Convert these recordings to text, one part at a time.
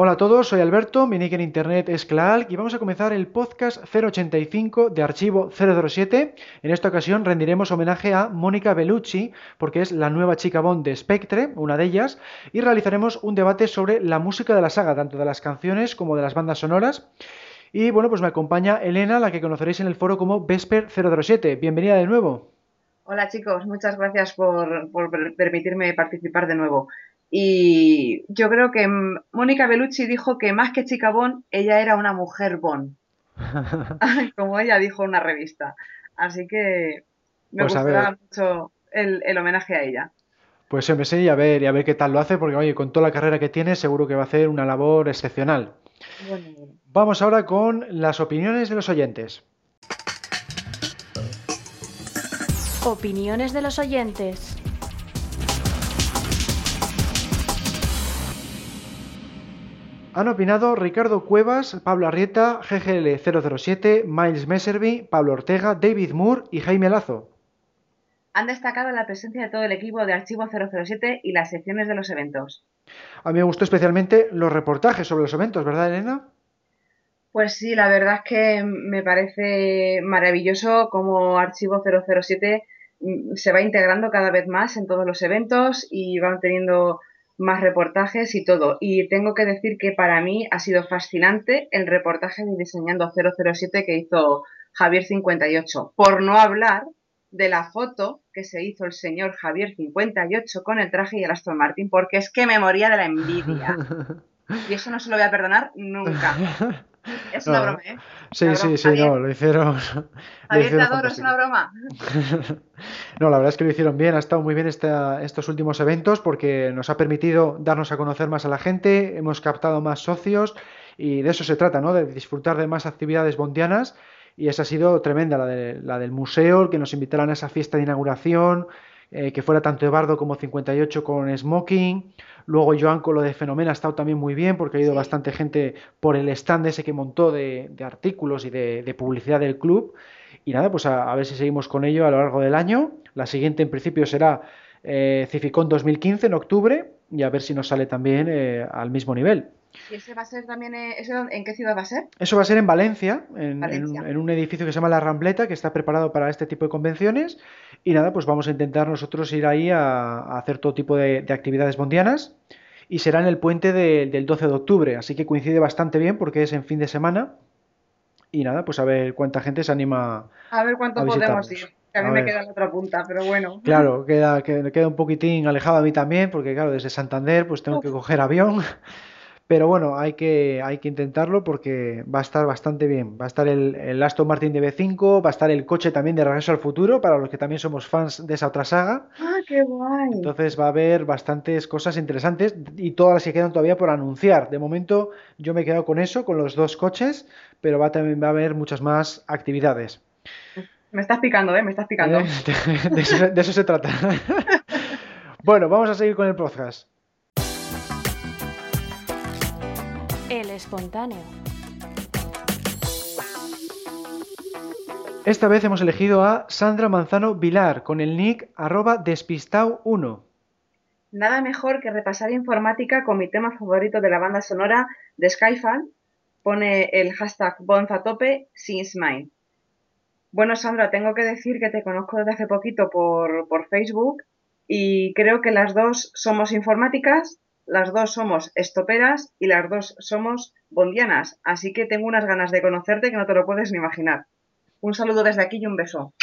Hola a todos, soy Alberto, mi nick en internet es Clark y vamos a comenzar el podcast 085 de Archivo 007. En esta ocasión rendiremos homenaje a Mónica Bellucci, porque es la nueva chica Bond de Spectre, una de ellas, y realizaremos un debate sobre la música de la saga, tanto de las canciones como de las bandas sonoras. Y bueno, pues me acompaña Elena, la que conoceréis en el foro como Vesper 007. Bienvenida de nuevo. Hola chicos, muchas gracias por permitirme participar de nuevo. Y yo creo que Mónica Bellucci dijo que más que chica Bon, ella era una mujer Bon. Como ella dijo en una revista. Así que me pues mucho el, homenaje a ella. Pues empecé y a ver, y a ver qué tal lo hace, porque oye, con toda la carrera que tiene, seguro que va a hacer una labor excepcional. Vamos ahora con las opiniones de los oyentes. Opiniones de los oyentes. Han opinado Ricardo Cuevas, Pablo Arrieta, GGL007, Miles Messerby, Pablo Ortega, David Moore y Jaime Lazo. Han destacado la presencia de todo el equipo de Archivo 007 y las secciones de los eventos. A mí me gustó especialmente los reportajes sobre los eventos, ¿verdad, Elena? Pues sí, la verdad es que me parece maravilloso cómo Archivo 007 mm, se va integrando cada vez más en todos los eventos y van teniendo más reportajes y todo. Y tengo que decir que para mí ha sido fascinante el reportaje de Diseñando 007 que hizo Javier 58. Por no hablar de la foto que se hizo el señor Javier 58 con el traje y el Aston Martin, porque es que me moría de la envidia. Y eso no se lo voy a perdonar nunca. Es una broma, ¿eh? Sí, sí, sí, no, lo hicieron. Javier, te adoro, es una broma. no, la verdad es que lo hicieron bien, ha estado muy bien estos últimos eventos porque nos ha permitido darnos a conocer más a la gente, hemos captado más socios y de eso se trata, ¿no? De disfrutar de más actividades bondianas y esa ha sido tremenda, la, de, la del museo, el que nos invitaran a esa fiesta de inauguración, eh, que fuera tanto Ebardo como 58 con Smoking. Luego Joan con lo de Fenomen ha estado también muy bien porque ha ido bastante gente por el stand ese que montó de, artículos y de, publicidad del club. Y nada, pues a, ver si seguimos con ello a lo largo del año. La siguiente en principio será eh, Cificón 2015 en octubre y a ver si nos sale también eh, al mismo nivel. ¿Y ese va a ser también, eh, en qué ciudad va a ser? Eso va a ser en Valencia, en, un, edificio que se llama La Rambleta, que está preparado para este tipo de convenciones. Y nada, pues vamos a intentar nosotros ir ahí a, hacer todo tipo de, actividades bondianas. Y será en el puente del 12 de octubre, así que coincide bastante bien porque es en fin de semana. Y nada, pues a ver cuánta gente se anima. A ver cuánto podemos ir. Que a mí me queda en otra punta, pero bueno. Claro, queda, queda un poquitín alejado a mí también, porque claro, desde Santander pues tengo que coger avión. Pero bueno, hay que, hay que intentarlo porque va a estar bastante bien. Va a estar el, el, Aston Martin de B5, va a estar el coche también de Regreso al Futuro, para los que también somos fans de esa otra saga. ¡Ah, qué guay! Entonces va a haber bastantes cosas interesantes y todas las que quedan todavía por anunciar. De momento yo me he quedado con eso, con los dos coches, pero va, también va a haber muchas más actividades. Me estás picando, ¿eh? Me estás picando. de eso se trata. bueno, vamos a seguir con el podcast. El espontáneo. Esta vez hemos elegido a Sandra Manzano Vilar con el nick arroba despistau1. Nada mejor que repasar informática con mi tema favorito de la banda sonora de Skyfall. Pone el hashtag Bonzatope since mine. Bueno, Sandra, tengo que decir que te conozco desde hace poquito por, por Facebook y creo que las dos somos informáticas las dos somos estoperas y las dos somos bondianas, así que tengo unas ganas de conocerte que no te lo puedes ni imaginar. Un saludo desde aquí y un beso.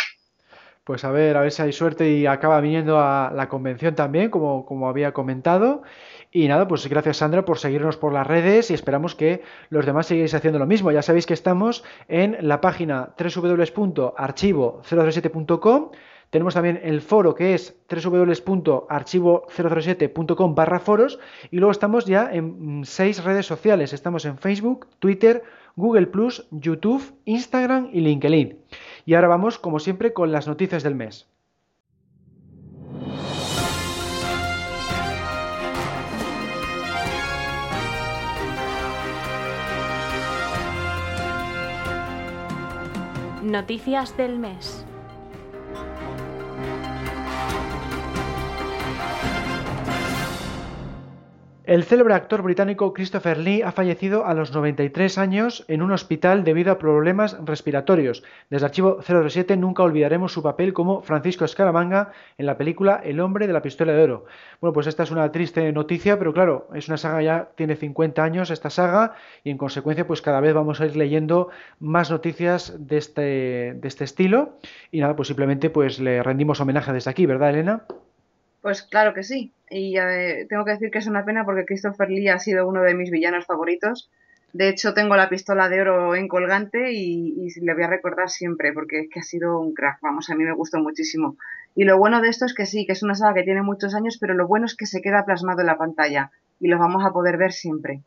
Pues a ver, a ver si hay suerte y acaba viniendo a la convención también, como, como había comentado. Y nada, pues gracias Sandra por seguirnos por las redes y esperamos que los demás sigáis haciendo lo mismo. Ya sabéis que estamos en la página www.archivo037.com tenemos también el foro que es www.archivo007.com barra foros y luego estamos ya en mm, seis redes sociales. Estamos en Facebook, Twitter, Google YouTube, Instagram y LinkedIn. Y ahora vamos, como siempre, con las noticias del mes. Noticias del mes. El célebre actor británico Christopher Lee ha fallecido a los 93 años en un hospital debido a problemas respiratorios. Desde Archivo 007 nunca olvidaremos su papel como Francisco Escaramanga en la película El hombre de la pistola de oro. Bueno, pues esta es una triste noticia, pero claro, es una saga ya tiene 50 años esta saga y en consecuencia pues cada vez vamos a ir leyendo más noticias de este, de este estilo y nada, pues simplemente pues le rendimos homenaje desde aquí, ¿verdad, Elena? Pues claro que sí. Y eh, tengo que decir que es una pena porque Christopher Lee ha sido uno de mis villanos favoritos. De hecho, tengo la pistola de oro en colgante y, le voy a recordar siempre porque es que ha sido un crack. Vamos, a mí me gustó muchísimo. Y lo bueno de esto es que sí, que es una saga que tiene muchos años, pero lo bueno es que se queda plasmado en la pantalla y lo vamos a poder ver siempre.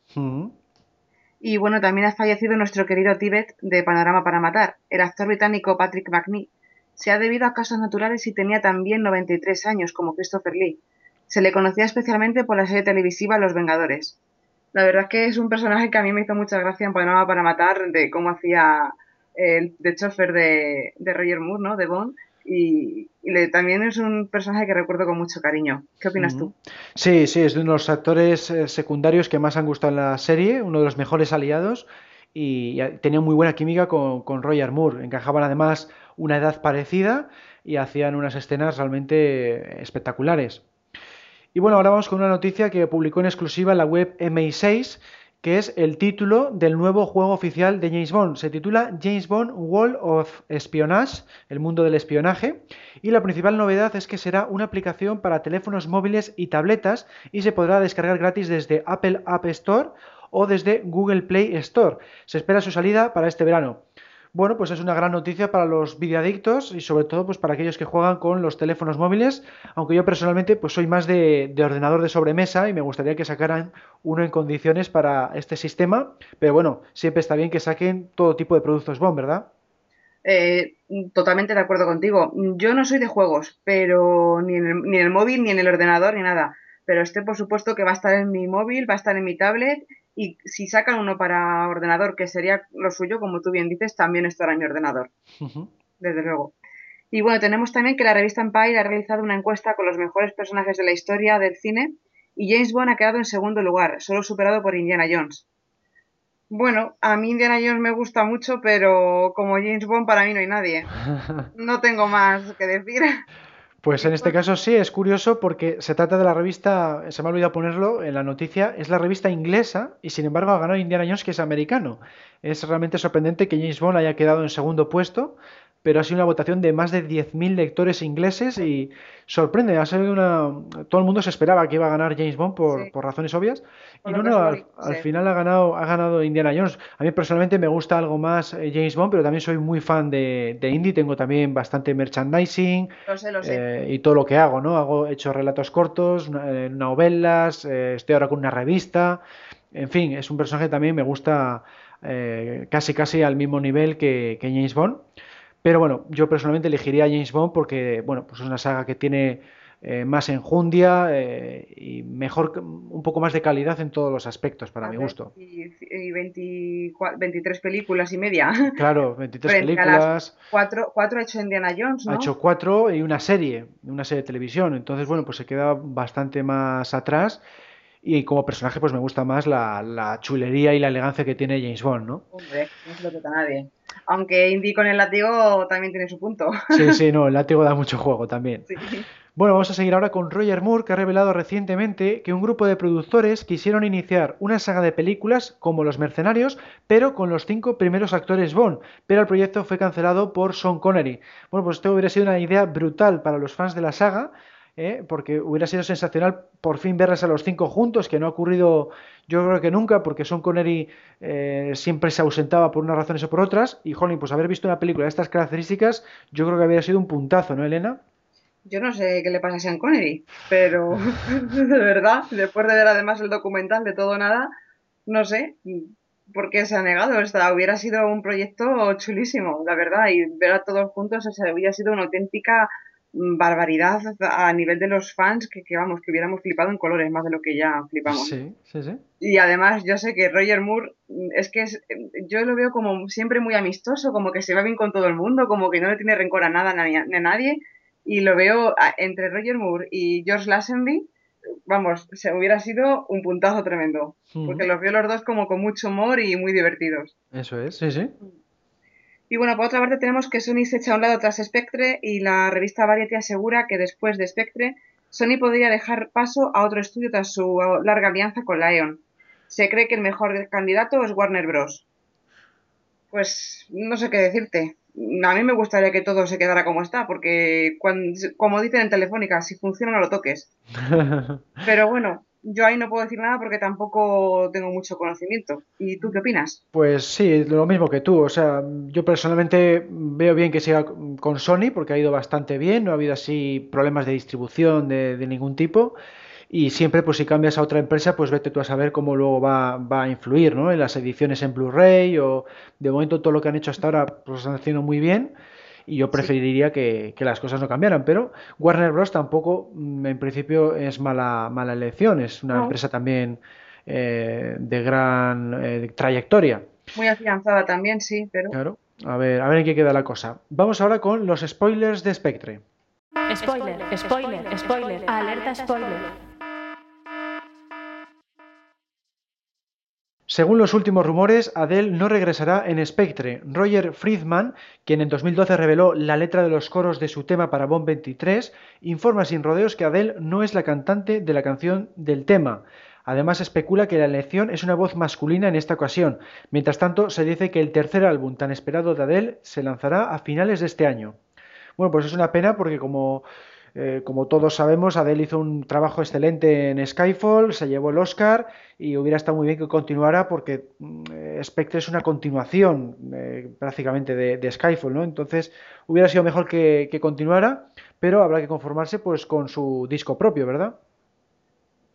Y bueno, también ha fallecido nuestro querido Tibet de Panorama para Matar, el actor británico Patrick McNee, se ha debido a casos naturales y tenía también 93 años, como Christopher Lee. Se le conocía especialmente por la serie televisiva Los Vengadores. La verdad es que es un personaje que a mí me hizo mucha gracia en Panamá para Matar, de cómo hacía el de chofer de, Roger Moore, ¿no? De Bond. Y, también es un personaje que recuerdo con mucho cariño. ¿Qué opinas tú? Sí, sí, es de uno de los actores eh, secundarios que más han gustado en la serie, uno de los mejores aliados y tenía muy buena química con, con Roger Moore. Encajaban además una edad parecida y hacían unas escenas realmente espectaculares. Y bueno, ahora vamos con una noticia que publicó en exclusiva la web MI6, que es el título del nuevo juego oficial de James Bond. Se titula James Bond World of Espionage, el mundo del espionaje, y la principal novedad es que será una aplicación para teléfonos móviles y tabletas y se podrá descargar gratis desde Apple App Store o desde Google Play Store. Se espera su salida para este verano. Bueno, pues es una gran noticia para los videoadictos y sobre todo pues para aquellos que juegan con los teléfonos móviles, aunque yo personalmente pues soy más de, ordenador de sobremesa y me gustaría que sacaran uno en condiciones para este sistema, pero bueno, siempre está bien que saquen todo tipo de productos BOM, ¿verdad? Eh, totalmente de acuerdo contigo. Yo no soy de juegos, pero ni en, el, ni en el móvil, ni en el ordenador, ni nada. Pero este, por supuesto, que va a estar en mi móvil, va a estar en mi tablet y si sacan uno para ordenador, que sería lo suyo, como tú bien dices, también estará en mi ordenador. Desde luego. Y bueno, tenemos también que la revista Empire ha realizado una encuesta con los mejores personajes de la historia del cine y James Bond ha quedado en segundo lugar, solo superado por Indiana Jones. Bueno, a mí Indiana Jones me gusta mucho, pero como James Bond para mí no hay nadie. No tengo más que decir. Pues en este caso sí, es curioso porque se trata de la revista, se me ha olvidado ponerlo en la noticia, es la revista inglesa y sin embargo ha ganado Indiana Jones que es americano. Es realmente sorprendente que James Bond haya quedado en segundo puesto, pero ha sido una votación de más de 10.000 lectores ingleses y sorprende, ha sido una... Todo el mundo se esperaba que iba a ganar James Bond por, por razones obvias. Y no, no, al, final ha ganado, ha ganado Indiana Jones. A mí personalmente me gusta algo más eh, James Bond, pero también soy muy fan de, de indie, tengo también bastante merchandising eh, y todo lo que hago, ¿no? Hago, he hecho relatos cortos, eh, novelas, estoy ahora con una revista, en fin, es un personaje que también me gusta casi casi al mismo nivel que, que James Bond. Pero bueno, yo personalmente elegiría a James Bond porque, bueno, pues es una saga que tiene eh, más enjundia eh, y mejor, un poco más de calidad en todos los aspectos, para mi gusto. Y, 23 películas y media. Claro, 23 películas. Cuatro, cuatro ha hecho Indiana Jones, ¿no? Ha hecho cuatro y una serie, una serie de televisión. Entonces, bueno, pues se queda bastante más atrás y como personaje pues me gusta más la, chulería y la elegancia que tiene James Bond, ¿no? Hombre, no se lo toca a nadie. Aunque Indy con el látigo también tiene su punto. Sí, sí, no, el látigo da mucho juego también. Bueno, vamos a seguir ahora con Roger Moore, que ha revelado recientemente que un grupo de productores quisieron iniciar una saga de películas como Los Mercenarios, pero con los cinco primeros actores Bond, pero el proyecto fue cancelado por Sean Connery. Bueno, pues esto hubiera sido una idea brutal para los fans de la saga, ¿eh? porque hubiera sido sensacional por fin verles a los cinco juntos, que no ha ocurrido yo creo que nunca, porque Sean Connery eh, siempre se ausentaba por unas razones o por otras, y jolín, pues haber visto una película de estas características, yo creo que habría sido un puntazo, ¿no, Elena? Yo no sé qué le pasa a Sean Connery, pero de verdad, después de ver además el documental de todo nada, no sé por qué se ha negado. Esta hubiera sido un proyecto chulísimo, la verdad, y ver a todos juntos, o sea, hubiera sido una auténtica barbaridad a nivel de los fans que, que, vamos, que hubiéramos flipado en colores más de lo que ya flipamos. Sí, sí, sí. Y además yo sé que Roger Moore es que es, yo lo veo como siempre muy amistoso, como que se va bien con todo el mundo, como que no le tiene rencor a nada ni a, nadie. Y lo veo entre Roger Moore y George Lazenby, vamos, se hubiera sido un puntazo tremendo. Porque los veo los dos como con mucho humor y muy divertidos. Eso es, sí, sí. Y bueno, por otra parte tenemos que Sony se echa a un lado tras Spectre y la revista Variety asegura que después de Spectre, Sony podría dejar paso a otro estudio tras su larga alianza con la E.ON. Se cree que el mejor candidato es Warner Bros. Pues no sé qué decirte. A mí me gustaría que todo se quedara como está, porque cuando, como dicen en Telefónica, si funciona no lo toques. Pero bueno, yo ahí no puedo decir nada porque tampoco tengo mucho conocimiento. ¿Y tú qué opinas? Pues sí, lo mismo que tú. O sea, yo personalmente veo bien que siga con Sony porque ha ido bastante bien, no ha habido así problemas de distribución de, ningún tipo. Y siempre, pues si cambias a otra empresa, pues vete tú a saber cómo luego va, va a influir, ¿no? En las ediciones en Blu-ray o de momento todo lo que han hecho hasta ahora, pues están haciendo muy bien y yo preferiría que, las cosas no cambiaran. Pero Warner Bros. tampoco, mm, en principio, es mala, mala elección, es una empresa también eh, de gran eh, trayectoria. Muy afianzada también, sí, pero. Claro. A ver, a ver en qué queda la cosa. Vamos ahora con los spoilers de Spectre. Spoiler, spoiler, spoiler, alerta spoiler. Según los últimos rumores, Adele no regresará en Spectre. Roger Friedman, quien en 2012 reveló la letra de los coros de su tema para Bomb 23, informa sin rodeos que Adele no es la cantante de la canción del tema. Además, especula que la elección es una voz masculina en esta ocasión. Mientras tanto, se dice que el tercer álbum tan esperado de Adele se lanzará a finales de este año. Bueno, pues es una pena porque como eh, como todos sabemos, Adele hizo un trabajo excelente en Skyfall, se llevó el Oscar y hubiera estado muy bien que continuara porque mm, Spectre es una continuación eh, prácticamente de, Skyfall, ¿no? Entonces hubiera sido mejor que, continuara, pero habrá que conformarse pues con su disco propio, ¿verdad?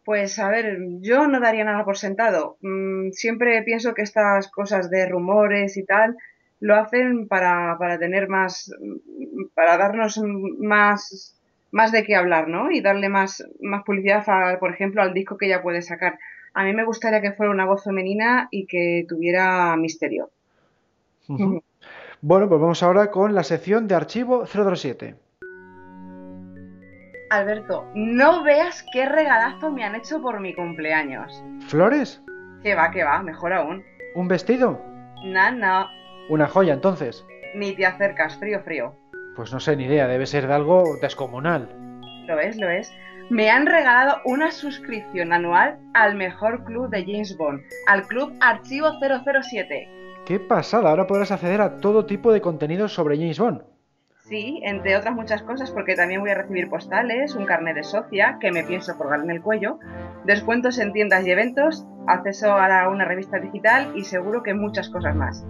Pues a ver, yo no daría nada por sentado. Mm, siempre pienso que estas cosas de rumores y tal lo hacen para, para tener más, para darnos más más de qué hablar, ¿no? Y darle más, más publicidad, por ejemplo, al disco que ella puede sacar. A mí me gustaría que fuera una voz femenina y que tuviera misterio. Bueno, pues vamos ahora con la sección de archivo 007. Alberto, no veas qué regalazo me han hecho por mi cumpleaños. ¿Flores? Que va, que va, mejor aún. ¿Un vestido? No, no. ¿Una joya entonces? Ni te acercas, frío, frío. Pues no sé, ni idea, debe ser de algo descomunal. Lo es, lo es. Me han regalado una suscripción anual al mejor club de James Bond, al Club Archivo 007. ¡Qué pasada! Ahora podrás acceder a todo tipo de contenidos sobre James Bond. Sí, entre otras muchas cosas, porque también voy a recibir postales, un carnet de socia que me pienso colgar en el cuello, descuentos en tiendas y eventos, acceso a una revista digital y seguro que muchas cosas más.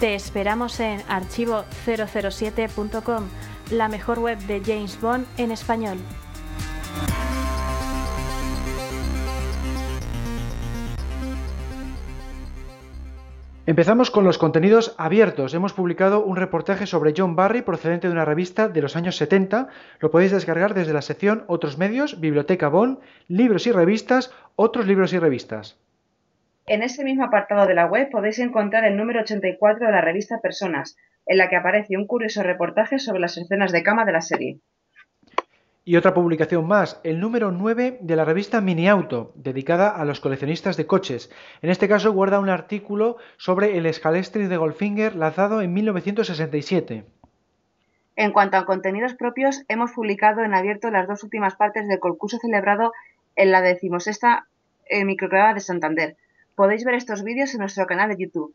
Te esperamos en archivo007.com, la mejor web de James Bond en español. Empezamos con los contenidos abiertos. Hemos publicado un reportaje sobre John Barry procedente de una revista de los años 70. Lo podéis descargar desde la sección Otros medios, Biblioteca Bond, Libros y revistas, Otros libros y revistas. En ese mismo apartado de la web podéis encontrar el número 84 de la revista Personas, en la que aparece un curioso reportaje sobre las escenas de cama de la serie. Y otra publicación más, el número 9 de la revista Mini Auto, dedicada a los coleccionistas de coches. En este caso guarda un artículo sobre el Scalestri de Goldfinger lanzado en 1967. En cuanto a contenidos propios, hemos publicado en abierto las dos últimas partes del concurso celebrado en la decimosexta eh, micrograda de Santander, Podéis ver estos vídeos en nuestro canal de YouTube.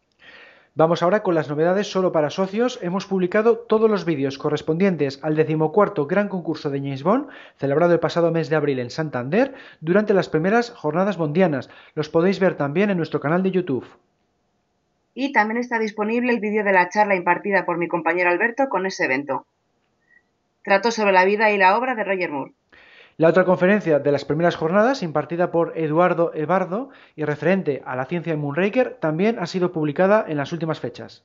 Vamos ahora con las novedades solo para socios. Hemos publicado todos los vídeos correspondientes al decimocuarto Gran Concurso de James Bond, celebrado el pasado mes de abril en Santander, durante las primeras jornadas bondianas. Los podéis ver también en nuestro canal de YouTube. Y también está disponible el vídeo de la charla impartida por mi compañero Alberto con ese evento. Trato sobre la vida y la obra de Roger Moore. La otra conferencia de las primeras jornadas, impartida por Eduardo Ebardo y referente a la ciencia de Moonraker, también ha sido publicada en las últimas fechas.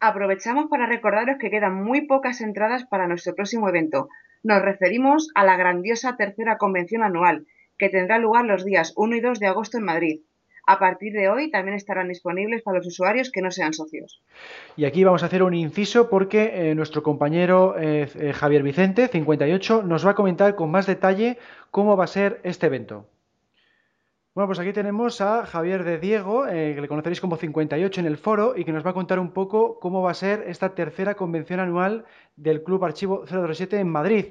aprovechamos para recordaros que quedan muy pocas entradas para nuestro próximo evento. Nos referimos a la grandiosa tercera convención anual, que tendrá lugar los días 1 y 2 de agosto en Madrid. A partir de hoy también estarán disponibles para los usuarios que no sean socios. Y aquí vamos a hacer un inciso porque eh, nuestro compañero eh, eh, Javier Vicente, 58, nos va a comentar con más detalle cómo va a ser este evento. Bueno, pues aquí tenemos a Javier de Diego, que le conoceréis como 58 en el foro, y que nos va a contar un poco cómo va a ser esta tercera convención anual del Club Archivo 007 en Madrid.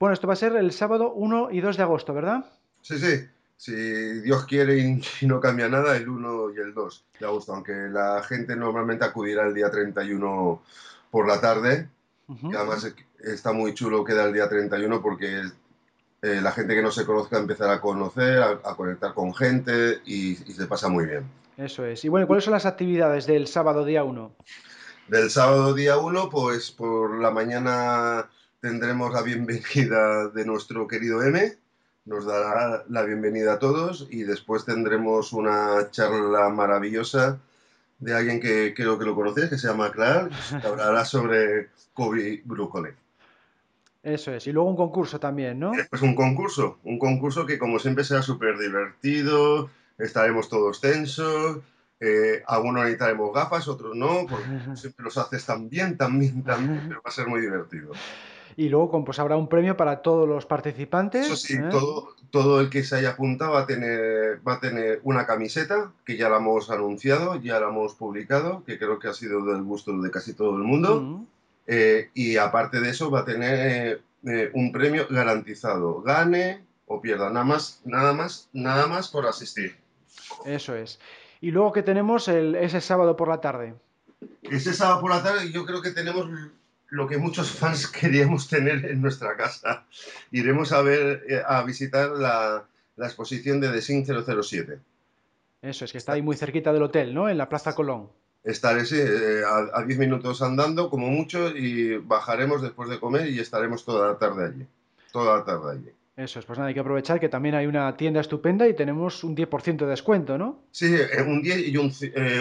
Bueno, esto va a ser el sábado 1 y 2 de agosto, ¿verdad? Sí, sí si Dios quiere y, no cambia nada, el 1 y el 2 de agosto, aunque la gente normalmente acudirá el día 31 por la tarde, además está muy chulo queda el día 31 porque eh, la gente que no se conozca empezará a conocer, a, conectar con gente y, se pasa muy bien. Eso es. Y bueno, ¿cuáles son las actividades del sábado día 1? Del sábado día 1, pues por la mañana tendremos la bienvenida de nuestro querido M nos dará la bienvenida a todos y después tendremos una charla maravillosa de alguien que creo que lo conocéis, que se llama Clark, que hablará sobre Kobe Brújole. Eso es, y luego un concurso también, ¿no? Es un concurso, un concurso que como siempre será súper divertido, estaremos todos tensos, eh, algunos necesitaremos gafas, otros no, porque siempre los haces tan bien, tan bien, tan bien, pero va a ser muy divertido. Y luego pues, habrá un premio para todos los participantes. Eso sí, ¿eh? todo, todo el que se haya apuntado va a, tener, va a tener una camiseta, que ya la hemos anunciado, ya la hemos publicado, que creo que ha sido del gusto de casi todo el mundo. Eh, y aparte de eso va a tener eh, un premio garantizado, gane o pierda, nada más, nada más, nada más por asistir. Eso es. Y luego que tenemos el, ese sábado por la tarde. Ese sábado por la tarde yo creo que tenemos lo que muchos fans queríamos tener en nuestra casa. Iremos a ver, eh, a visitar la, exposición de The Sin 007. Eso, es que está ahí muy cerquita del hotel, ¿no? En la Plaza Colón. Estaré, sí, eh, a 10 minutos andando, como mucho, y bajaremos después de comer y estaremos toda la tarde allí. Toda la tarde allí. Eso es, pues nada, hay que aprovechar que también hay una tienda estupenda y tenemos un 10% de descuento, ¿no? Sí, eh, un 10 y un,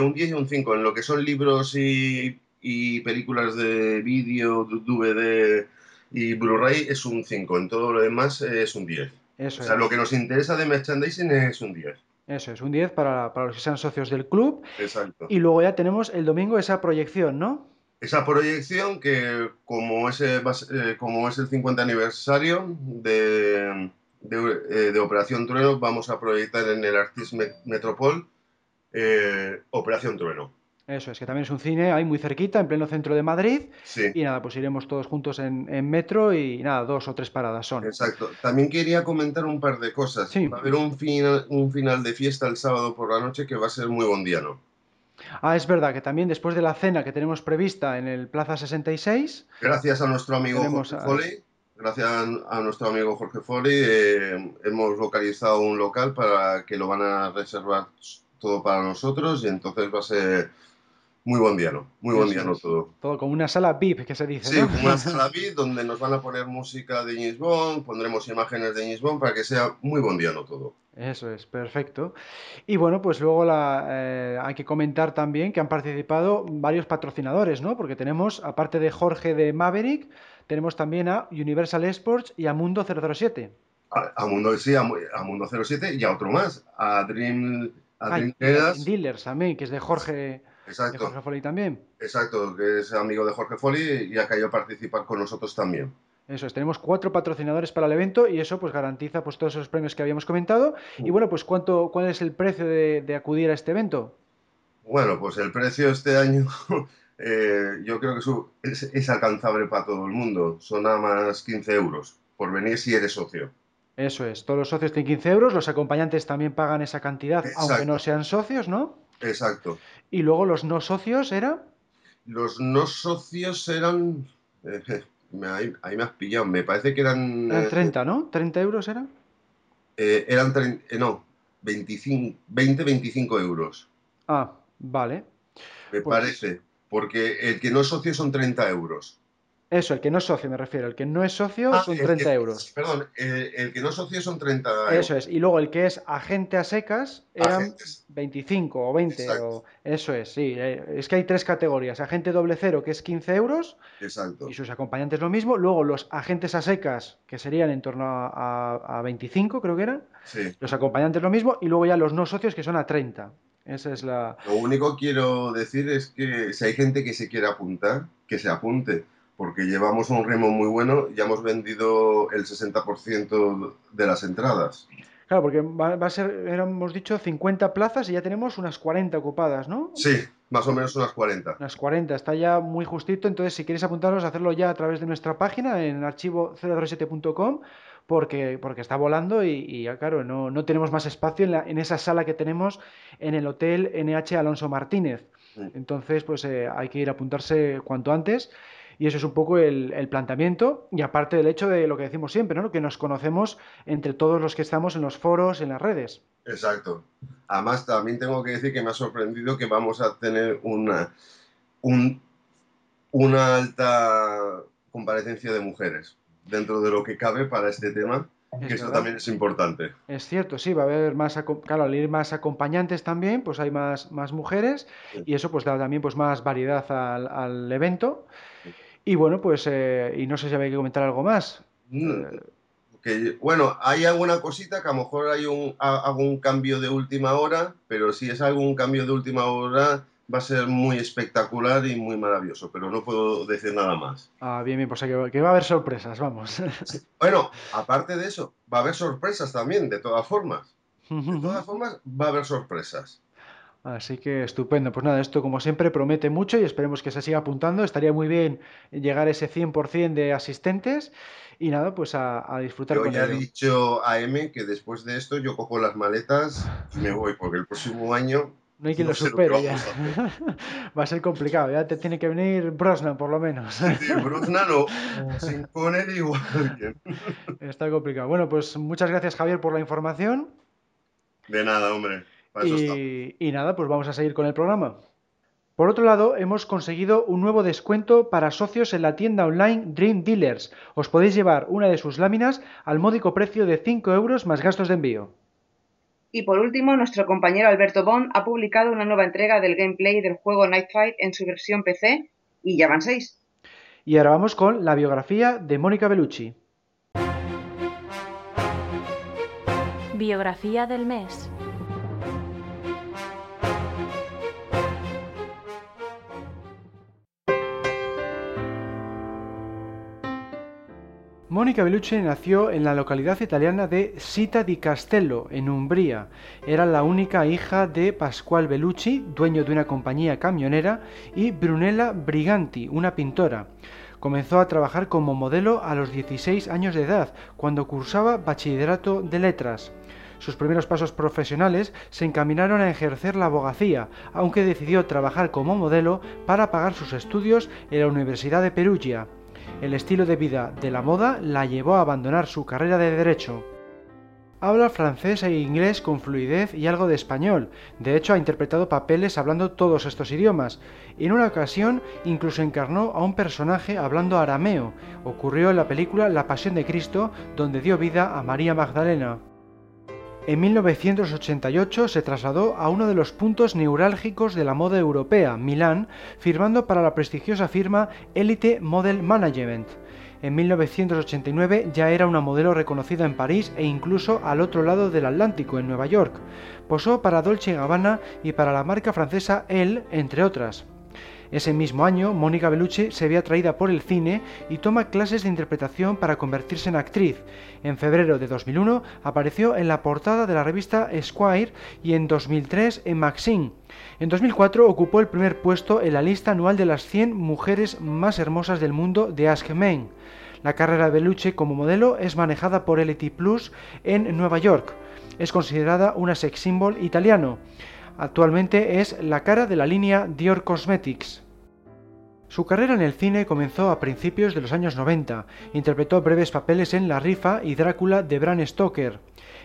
un 10 y un 5 en lo que son libros y y películas de vídeo, DVD y Blu-ray es un 5. En todo lo demás es un 10. Eso o sea, lo que nos interesa de merchandising es un 10. Eso es, un 10 para, para, los que sean socios del club. Exacto. Y luego ya tenemos el domingo esa proyección, ¿no? Esa proyección que como, ese, eh, como es el 50 aniversario de, de, eh, Operación Trueno, vamos a proyectar en el Artis Metropol eh, Operación Trueno. Eso es, que también es un cine ahí muy cerquita, en pleno centro de Madrid. Y nada, pues iremos todos juntos en, metro y nada, dos o tres paradas son. Exacto. También quería comentar un par de cosas. Va a haber un final, un final de fiesta el sábado por la noche que va a ser muy bondiano. Ah, es verdad que también después de la cena que tenemos prevista en el Plaza 66. Gracias a nuestro amigo Jorge Foley. Gracias a nuestro amigo Jorge Foley eh, hemos localizado un local para que lo van a reservar todo para nosotros y entonces va a ser muy buen diálogo, muy buen diálogo todo. Todo como una sala VIP, que se dice. Sí, como una sala VIP donde nos van a poner música de James Bond, pondremos imágenes de James Bond para que sea muy buen diálogo todo. Eso es, perfecto. Y bueno, pues luego la, eh, hay que comentar también que han participado varios patrocinadores, ¿no? Porque tenemos, aparte de Jorge de Maverick, tenemos también a Universal Sports y a Mundo 007. A, Mundo, sí, a, Mundo 07 y a otro más, a Dream, a Dream Dealers también, que es de Jorge. Exacto. Jorge Foley también. Exacto, que es amigo de Jorge Foley y ha caído a participar con nosotros también. Eso es, tenemos cuatro patrocinadores para el evento y eso pues garantiza pues todos esos premios que habíamos comentado. Y bueno, pues ¿cuánto, ¿cuál es el precio de, acudir a este evento? Bueno, pues el precio este año eh, yo creo que es, alcanzable para todo el mundo. Son nada más 15 euros por venir si eres socio. Eso es, todos los socios tienen 15 euros, los acompañantes también pagan esa cantidad, aunque no sean socios, ¿no? Exacto. ¿Y luego los no socios eran? Los no socios eran... Eh, ahí, me has pillado, me parece que eran... Eran 30, eh, ¿no? ¿30 euros eran? Eh, eran, no, 25, 20, 25 euros. Ah, vale. Me pues parece, porque el que no es socio son 30 euros. Eso, el que no es socio me refiero. El que no es socio Ah, son el 30 que- euros. Perdón, el, el que no es socio son 30 euros. Eso es. Y luego el que es agente a secas eran Agentes. 25 o 20. Exacto. o- Eso es, sí. Eh, Es que hay tres categorías. Agente doble cero, que es 15 euros, Exacto. y sus acompañantes lo mismo. Luego los agentes a secas, que serían en torno a, a- a 25, creo que eran. Sí. Los acompañantes lo mismo. Y luego ya los no socios, que son a 30. Esa es la... Lo único que quiero decir es que si hay gente que se quiere apuntar, que se apunte, porque llevamos un ritmo muy bueno, ya hemos vendido el 60% de las entradas. Claro, porque va, va a ser, hemos dicho, 50 plazas y ya tenemos unas 40 ocupadas, ¿no? Sí, más o menos unas 40. Unas 40, está ya muy justito. Entonces, si queréis apuntaros, hacerlo ya a través de nuestra página en archivo007.com porque, porque está volando y, y ya, claro, no, no tenemos más espacio en, la- en esa sala que tenemos en el Hotel NH Alonso Martínez. Entonces, pues eh, hay que ir a apuntarse cuanto antes. Y eso es un poco el, el planteamiento. Y aparte del hecho de lo que decimos siempre, ¿no? Que nos conocemos entre todos los que estamos en los foros, en las redes. Exacto. Además, también tengo que decir que me ha sorprendido que vamos a tener una, un- una alta comparecencia de mujeres dentro de lo que cabe para este tema, Es que eso también es importante. Es cierto, sí, va a haber más, claro, al ir más acompañantes también, pues hay más, más mujeres Sí. y eso pues da también pues más variedad al, al evento. Sí. Y bueno, pues, eh, y no sé si había que comentar algo más. Mm, que, bueno, hay alguna cosita que a lo mejor hay un, un cambio de última hora, pero si es algún cambio de última hora va a ser muy espectacular y muy maravilloso, pero no puedo decir nada más. Ah, bien, bien, pues que, que va a haber sorpresas, vamos. Bueno, aparte de eso, va a haber sorpresas también, de todas formas. De todas formas, va a haber sorpresas. Así que estupendo. Pues nada, esto como siempre promete mucho y esperemos que se siga apuntando. Estaría muy bien llegar a ese 100% de asistentes y nada, pues a, a disfrutar Yo con ya he dicho a M que después de esto yo cojo las maletas y me voy, porque el próximo año No hay quien no lo supere ya. Va a ser complicado, ya te tiene que venir Brosnan por lo menos. Sí, Bruzna no, sin poner igual. Está complicado. Bueno, pues muchas gracias Javier por la información De nada, hombre. Y, y nada, pues vamos a seguir con el programa. Por otro lado, hemos conseguido un nuevo descuento para socios en la tienda online Dream Dealers. Os podéis llevar una de sus láminas al módico precio de 5 euros más gastos de envío. Y por último, nuestro compañero Alberto Bond ha publicado una nueva entrega del gameplay del juego Night Fight en su versión PC y ya van seis. Y ahora vamos con la biografía de Mónica Bellucci. Biografía del mes. Mónica Bellucci nació en la localidad italiana de Sita di Castello, en Umbría. Era la única hija de Pasquale Bellucci, dueño de una compañía camionera, y Brunella Briganti, una pintora. Comenzó a trabajar como modelo a los 16 años de edad, cuando cursaba bachillerato de letras. Sus primeros pasos profesionales se encaminaron a ejercer la abogacía, aunque decidió trabajar como modelo para pagar sus estudios en la Universidad de Perugia. El estilo de vida de la moda la llevó a abandonar su carrera de derecho. Habla francés e inglés con fluidez y algo de español. De hecho, ha interpretado papeles hablando todos estos idiomas. En una ocasión, incluso encarnó a un personaje hablando arameo. Ocurrió en la película La Pasión de Cristo, donde dio vida a María Magdalena. En 1988 se trasladó a uno de los puntos neurálgicos de la moda europea, Milán, firmando para la prestigiosa firma Elite Model Management. En 1989 ya era una modelo reconocida en París e incluso al otro lado del Atlántico, en Nueva York. Posó para Dolce Gabbana y para la marca francesa Elle, entre otras. Ese mismo año, Mónica Bellucci se ve atraída por el cine y toma clases de interpretación para convertirse en actriz. En febrero de 2001 apareció en la portada de la revista Esquire y en 2003 en Maxim. En 2004 ocupó el primer puesto en la lista anual de las 100 mujeres más hermosas del mundo de Ask Men. La carrera de Bellucci como modelo es manejada por Elite Plus en Nueva York. Es considerada una sex symbol italiano. Actualmente es la cara de la línea Dior Cosmetics. Su carrera en el cine comenzó a principios de los años 90. Interpretó breves papeles en La Rifa y Drácula de Bram Stoker.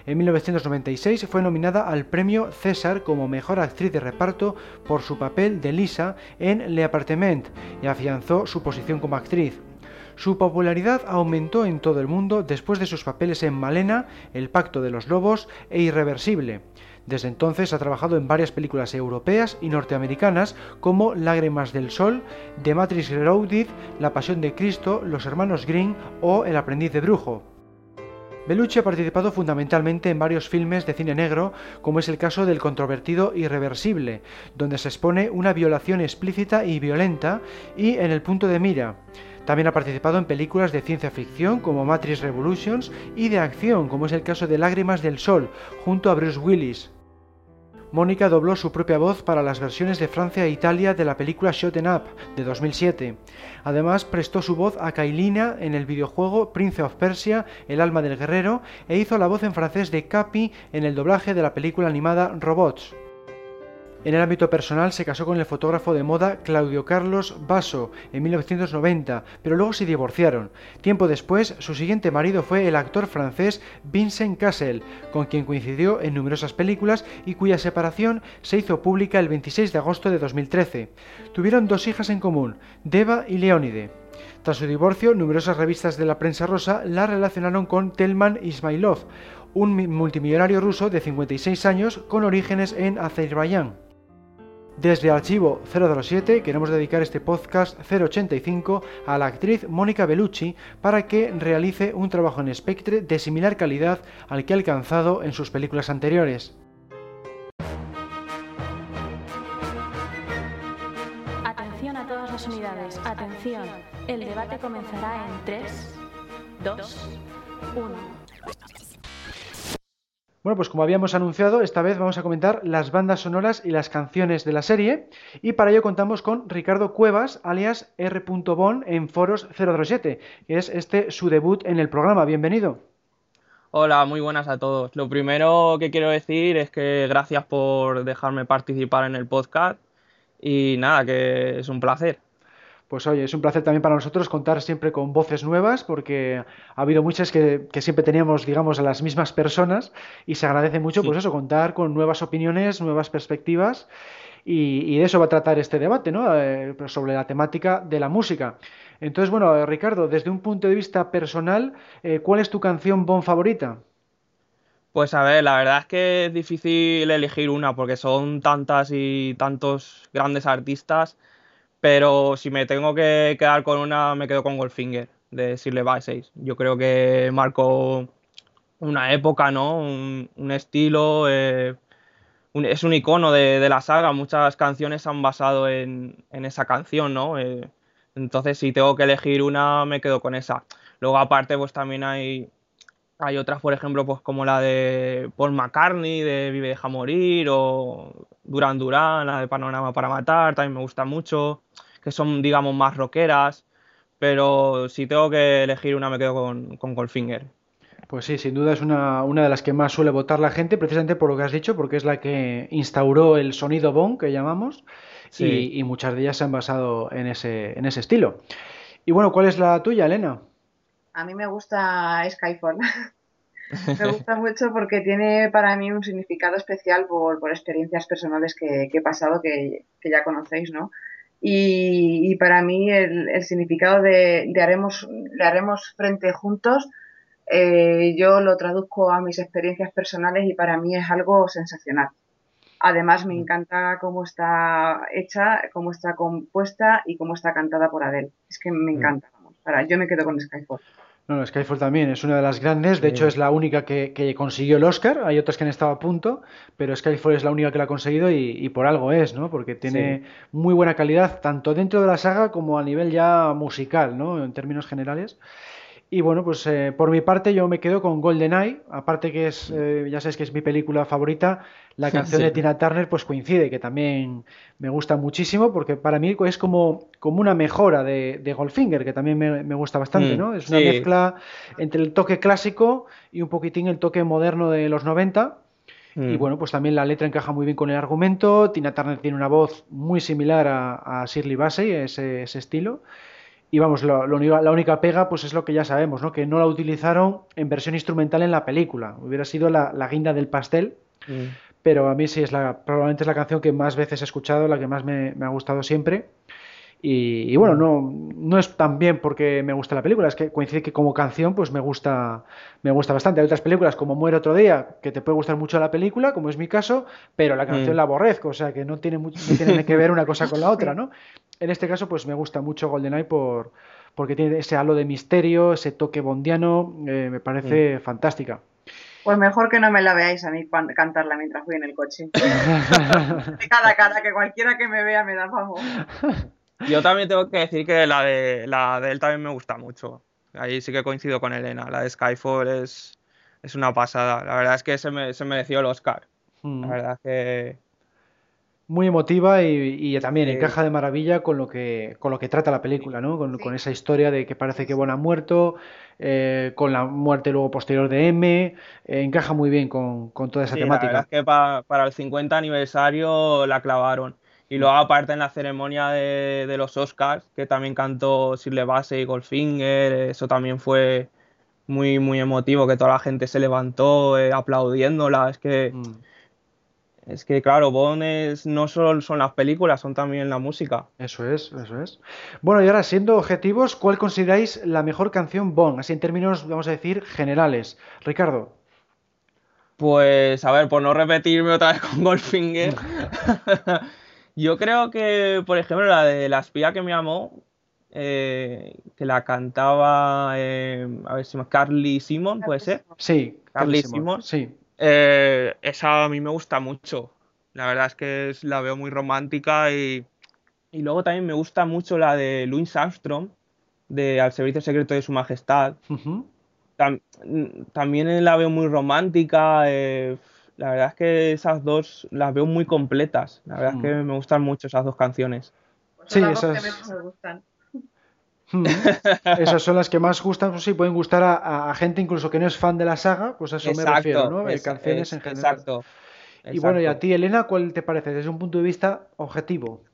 En 1996 fue nominada al premio César como mejor actriz de reparto por su papel de Lisa en Le Appartement y afianzó su posición como actriz. Su popularidad aumentó en todo el mundo después de sus papeles en Malena, El Pacto de los Lobos e Irreversible. Desde entonces ha trabajado en varias películas europeas y norteamericanas como Lágrimas del Sol, The Matrix Reloaded, La Pasión de Cristo, Los Hermanos Green o El Aprendiz de Brujo. Bellucci ha participado fundamentalmente en varios filmes de cine negro, como es el caso del controvertido Irreversible, donde se expone una violación explícita y violenta, y en El punto de mira. También ha participado en películas de ciencia ficción como Matrix Revolutions y de acción, como es el caso de Lágrimas del Sol, junto a Bruce Willis. Mónica dobló su propia voz para las versiones de Francia e Italia de la película Shot Up de 2007. Además, prestó su voz a Kailina en el videojuego Prince of Persia, El alma del guerrero, e hizo la voz en francés de Capi en el doblaje de la película animada Robots. En el ámbito personal se casó con el fotógrafo de moda Claudio Carlos Basso en 1990, pero luego se divorciaron. Tiempo después, su siguiente marido fue el actor francés Vincent Cassel, con quien coincidió en numerosas películas y cuya separación se hizo pública el 26 de agosto de 2013. Tuvieron dos hijas en común, Deva y Leonide. Tras su divorcio, numerosas revistas de la prensa rosa la relacionaron con Telman Ismailov, un multimillonario ruso de 56 años con orígenes en Azerbaiyán. Desde Archivo 007 queremos dedicar este podcast 085 a la actriz Mónica Bellucci para que realice un trabajo en Spectre de similar calidad al que ha alcanzado en sus películas anteriores. Atención a todas las unidades, atención. El debate comenzará en 3, 2, 1. Bueno, pues como habíamos anunciado, esta vez vamos a comentar las bandas sonoras y las canciones de la serie. Y para ello contamos con Ricardo Cuevas, alias R. Bon en Foros 007, que es este su debut en el programa. Bienvenido. Hola, muy buenas a todos. Lo primero que quiero decir es que gracias por dejarme participar en el podcast y nada, que es un placer. Pues oye, es un placer también para nosotros contar siempre con voces nuevas, porque ha habido muchas que, siempre teníamos, digamos, a las mismas personas y se agradece mucho, pues eso, contar con nuevas opiniones, nuevas perspectivas y, de eso va a tratar este debate, ¿no? Eh, sobre la temática de la música. Entonces, bueno, Ricardo, desde un punto de vista personal, eh, ¿cuál es tu canción Bon favorita? Pues a ver, la verdad es que es difícil elegir una porque son tantas y tantos grandes artistas pero si me tengo que quedar con una, me quedo con Goldfinger de Sir 6. Yo creo que marcó una época, ¿no? Un, estilo. Eh, es un icono de, la saga. Muchas canciones han basado en, esa canción, ¿no? Eh, entonces, si tengo que elegir una, me quedo con esa. Luego, aparte, pues también hay, hay otras, por ejemplo, pues como la de Paul McCartney, de Vive Deja Morir, o Duran Duran, la de Panorama para Matar, también me gusta mucho que son, digamos, más rockeras, pero si tengo que elegir una me quedo con, con Goldfinger. Pues sí, sin duda es una, una, de las que más suele votar la gente, precisamente por lo que has dicho, porque es la que instauró el sonido Bong, que llamamos, y, muchas de ellas se han basado en ese, en ese estilo. Y bueno, ¿cuál es la tuya, Elena? A mí me gusta Skyfall. me gusta mucho porque tiene para mí un significado especial por, por experiencias personales que, que he pasado, que, que, ya conocéis, ¿no? Y, para mí el, significado de, haremos, le haremos frente juntos, eh, yo lo traduzco a mis experiencias personales y para mí es algo sensacional. Además me mm. encanta cómo está hecha, cómo está compuesta y cómo está cantada por Adele. Es que me mm. encanta. Para, yo me quedo con Skyfall. No, Skyfall también es una de las grandes, de hecho es la única que, consiguió el Oscar, hay otras que han estado a punto, pero Skyfall es la única que la ha conseguido y, por algo es, ¿no? Porque tiene muy buena calidad tanto dentro de la saga como a nivel ya musical, ¿no? En términos generales. Y bueno, pues eh, por mi parte yo me quedo con GoldenEye, aparte que es, eh, ya sabes que es mi película favorita, la canción de Tina Turner pues coincide, que también me gusta muchísimo, porque para mí es como, como una mejora de, de Goldfinger, que también me, gusta bastante, mm, ¿no? Es una mezcla entre el toque clásico y un poquitín el toque moderno de los 90. Y mm. bueno, pues también la letra encaja muy bien con el argumento. Tina Turner tiene una voz muy similar a, a Shirley Bassey, ese, ese estilo. Y vamos, lo, la única pega pues es lo que ya sabemos, ¿no? Que no la utilizaron en versión instrumental en la película. Hubiera sido la, guinda del pastel. Mm. Pero a mí sí es la, probablemente es la canción que más veces he escuchado, la que más me, ha gustado siempre. Y, bueno, no, no es tan bien porque me gusta la película, es que coincide que como canción pues me gusta, me gusta bastante. Hay otras películas como Muere otro día, que te puede gustar mucho la película, como es mi caso, pero la canción mm. la aborrezco, o sea que no tiene, no tiene que ver una cosa con la otra, ¿no? En este caso pues me gusta mucho GoldenEye por, porque tiene ese halo de misterio, ese toque bondiano, eh, me parece mm. fantástica. Pues mejor que no me la veáis a mí cantarla mientras voy en el coche. cada cara, que cualquiera que me vea me da favor. Yo también tengo que decir que la de, la de él también me gusta mucho. Ahí sí que coincido con Elena. La de Skyfall es, es una pasada. La verdad es que se, me, se mereció el Oscar. La mm. verdad es que muy emotiva y, también encaja de maravilla con lo que con lo que trata la película, ¿no? Con, esa historia de que parece que Bon ha muerto, eh, con la muerte luego posterior de M, eh, encaja muy bien con, toda esa temática. La verdad es que para el 50 aniversario la clavaron. Y luego aparte en la ceremonia de, los Oscars, que también cantó Sirle Base y Goldfinger, eso también fue muy, muy emotivo, que toda la gente se levantó eh, aplaudiéndola. Es que... Mm. Es que, claro, Bond no solo son las películas, son también la música. Eso es, eso es. Bueno, y ahora, siendo objetivos, ¿cuál consideráis la mejor canción Bond? Así en términos, vamos a decir, generales. Ricardo. Pues, a ver, por no repetirme otra vez con Goldfinger. Yo creo que, por ejemplo, la de La espía que me amó, eh, que la cantaba, eh, a ver si me Carly Simon, ¿puede ser? Sí, Carly, Simon. Sí. Eh, esa a mí me gusta mucho. La verdad es que la veo muy romántica y, y luego también me gusta mucho la de Louis Armstrong, de Al Servicio Secreto de Su Majestad. también la veo muy romántica. Eh, la verdad es que esas dos las veo muy completas. La verdad es que mm. me gustan mucho esas dos canciones. Pues sí, esas... me gustan. Hmm. Esas son las que más gustan, pues sí, pueden gustar a, gente incluso que no es fan de la saga, pues a eso me refiero, ¿no? canciones en general. Exacto, Y bueno, y a ti, Elena, ¿cuál te parece desde un punto de vista objetivo?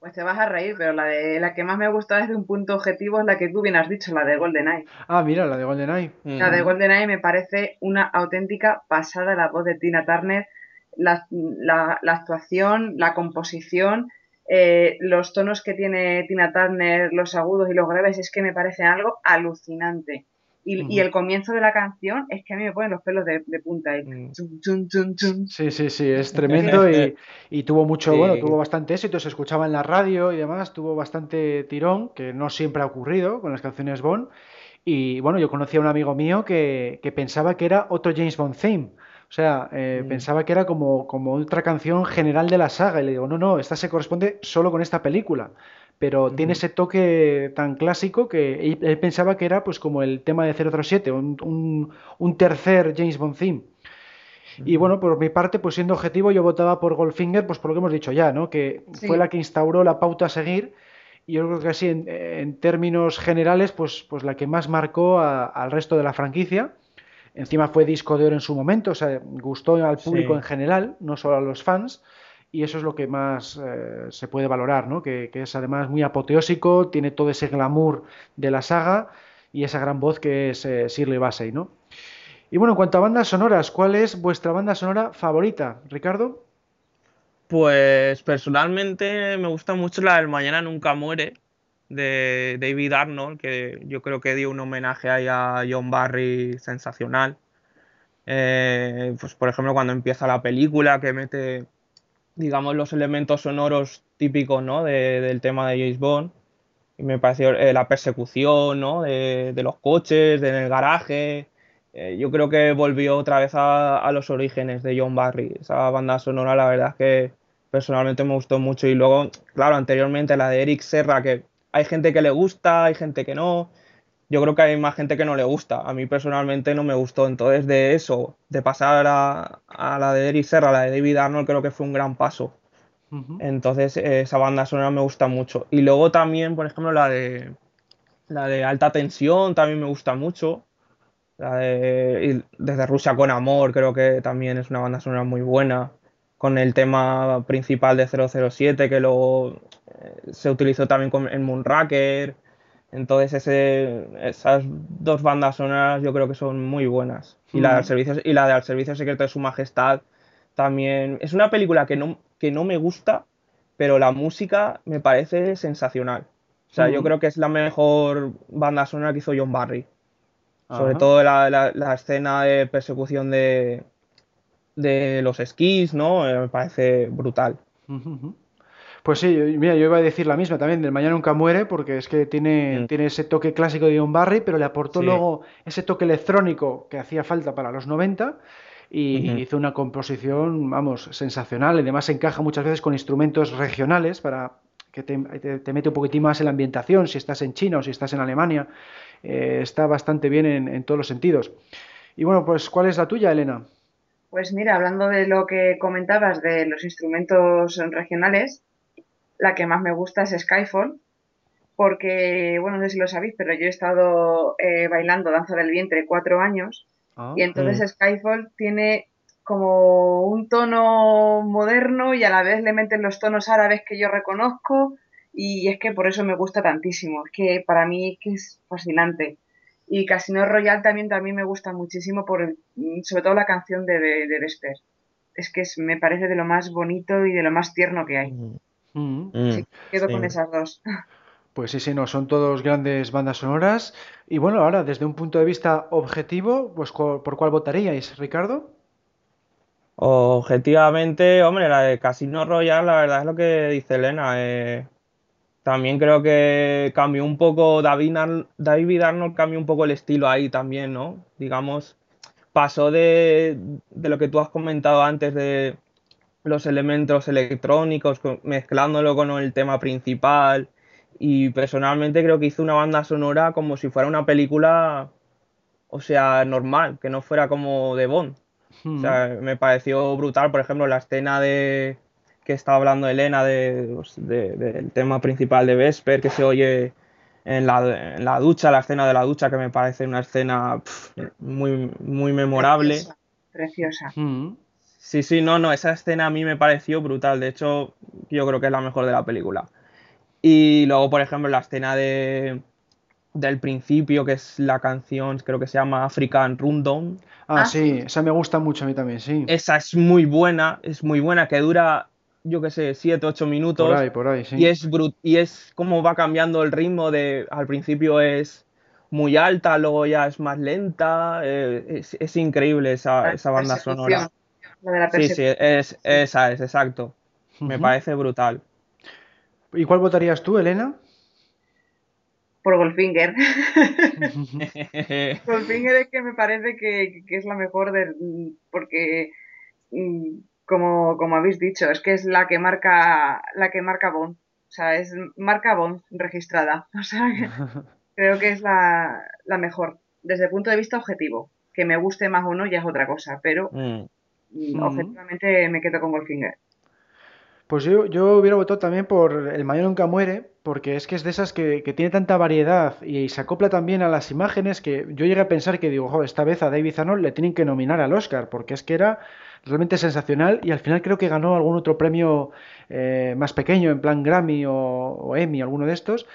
Pues te vas a reír, pero la de la que más me gusta desde un punto objetivo es la que tú bien has dicho, la de GoldenEye. Ah, mira, la de GoldenEye. La de GoldenEye me parece una auténtica pasada la voz de Tina Turner, la, la actuación, la composición eh, los tonos que tiene Tina Turner, los agudos y los graves, es que me parece algo alucinante. Y, el comienzo de la canción es que a mí me ponen los pelos de, punta. Ahí. Mm. sí, sí, sí, es tremendo y, tuvo mucho, bueno, tuvo bastante éxito, se escuchaba en la radio y demás, tuvo bastante tirón, que no siempre ha ocurrido con las canciones Bond. Y bueno, yo conocí a un amigo mío que, que pensaba que era otro James Bond theme. O sea, eh, mm. pensaba que era como, como otra canción general de la saga. Y le digo, no, no, esta se corresponde solo con esta película. Pero tiene ese toque tan clásico que él, pensaba que era pues como el tema de 007, un, un, tercer James Bond theme. Y bueno, por mi parte, pues siendo objetivo, yo votaba por Goldfinger, pues por lo que hemos dicho ya, ¿no? Que fue la que instauró la pauta a seguir. Y yo creo que así, en, términos generales, pues, pues la que más marcó al resto de la franquicia. Encima fue disco de oro en su momento, o sea, gustó al público en general, no solo a los fans, y eso es lo que más eh, se puede valorar, ¿no? Que, es además muy apoteósico, tiene todo ese glamour de la saga y esa gran voz que es eh, Shirley Bassey, ¿no? Y bueno, en cuanto a bandas sonoras, ¿cuál es vuestra banda sonora favorita, Ricardo? Pues personalmente me gusta mucho la del Mañana Nunca Muere, de David Arnold, que yo creo que dio un homenaje ahí a John Barry sensacional. Eh, pues por ejemplo, cuando empieza la película, que mete, digamos, los elementos sonoros típicos, ¿no? del tema de James Bond. Y me pareció eh, la persecución, ¿no? De, los coches, de, en el garaje. Eh, yo creo que volvió otra vez a, a, los orígenes de John Barry. Esa banda sonora, la verdad es que personalmente me gustó mucho. Y luego, claro, anteriormente la de Eric Serra, que hay gente que le gusta, hay gente que no. Yo creo que hay más gente que no le gusta. A mí personalmente no me gustó. Entonces, de eso, de pasar a, la de Eric Serra, a la de David Arnold, creo que fue un gran paso. Entonces, esa banda sonora me gusta mucho. Y luego también, por ejemplo, la de la de alta tensión también me gusta mucho. La de Desde Rusia con Amor, creo que también es una banda sonora muy buena. Con el tema principal de 007, que luego se utilizó también en Moonraker. Entonces ese, esas dos bandas sonoras yo creo que son muy buenas. Y, la del servicio, y la del Servicio Secreto de Su Majestad también. Es una película que no, que no me gusta, pero la música me parece sensacional. O sea, yo creo que es la mejor banda sonora que hizo John Barry. Sobre todo la, la- la escena de persecución de, de los esquís, ¿no? Eh, me parece brutal. Pues sí, yo- mira, yo iba a decir la misma también, del Mañana Nunca Muere, porque es que tiene, Mm. tiene ese toque clásico de John Barry, pero le aportó Sí. luego ese toque electrónico que hacía falta para los 90 y hizo una composición, vamos, sensacional. y Además encaja muchas veces con instrumentos regionales para que te, te- te mete un poquitín más en la ambientación, si estás en China o si estás en Alemania. Eh, está bastante bien en, en todos los sentidos. Y bueno, pues ¿cuál es la tuya, Elena? Pues mira, hablando de lo que comentabas de los instrumentos regionales, la que más me gusta es Skyfall, porque, bueno, no sé si lo sabéis, pero yo he estado eh, bailando danza del vientre cuatro años Ah, y entonces Mm. Skyfall tiene como un tono moderno y a la vez le meten los tonos árabes que yo reconozco y es que por eso me gusta tantísimo, es que para mí es que es fascinante. Y Casino Royale también, también me gusta muchísimo por el- sobre todo la canción de, de, de Vesper. Es que es- me parece de lo más bonito y de lo más tierno que hay. Mm, mm. Sí, quedo sí. con esas dos. Pues sí, sí, no, son todos grandes bandas sonoras. Y bueno, ahora, desde un punto de vista objetivo, pues ¿por cuál votaríais, Ricardo? Objetivamente, hombre, la de Casino Royale, la verdad es lo que dice Elena. eh, también creo que cambió un poco, David, Ar- David Arnold cambió un poco el estilo ahí también, ¿no? Digamos, pasó de, de lo que tú has comentado antes de los elementos electrónicos, co- mezclándolo con el tema principal. Y personalmente creo que hizo una banda sonora como si fuera una película, o sea, normal, que no fuera como de Bond. O Mm. sea, me pareció brutal, por ejemplo, la escena de que estaba hablando Elena de, pues, de- del tema principal de Vesper, que se oye en la, en la ducha, la escena de la ducha, que me parece una escena muy, muy memorable. Preciosa. Preciosa. Mm. Sí, sí, no, no, esa escena a mí me pareció brutal. De hecho, yo creo que es la mejor de la película. Y luego, por ejemplo, la escena de, del principio, que es la canción, creo que se llama African Rundown. Ah, Ah, sí, esa me gusta mucho a mí también, sí. Esa es muy buena, es muy buena, que dura, yo qué sé, 7, 8 Por minutos. ahí, por ahí, sí. Y es brut y es como va cambiando el ritmo de al principio es muy alta, luego ya es más lenta. eh, es, es increíble esa, La esa banda sonora. La de la Sí, sí, es, esa es, exacto. Me parece brutal. ¿Y cuál votarías tú, Elena? Por Goldfinger. Goldfinger es que me parece que, que es la mejor del, porque mm, como, como habéis dicho, es que es la que marca la que marca Bond. O sea, es marca Bond registrada. O sea, que creo que es la, la mejor desde el punto de vista objetivo. Que me guste más o no ya es otra cosa, pero Mm, Ujú. objetivamente me quedo con Goldfinger. Pues yo, yo hubiera votado también por El Mañana Nunca Muere, porque es que es de esas que, que tiene tanta variedad y se acopla también a las imágenes que yo llegué a pensar que digo, "Jo, esta vez a David Arnold le tienen que nominar al Oscar, porque es que era realmente sensacional y al final creo que ganó algún otro premio eh, más pequeño, en plan Grammy o, o Emmy, alguno de estos,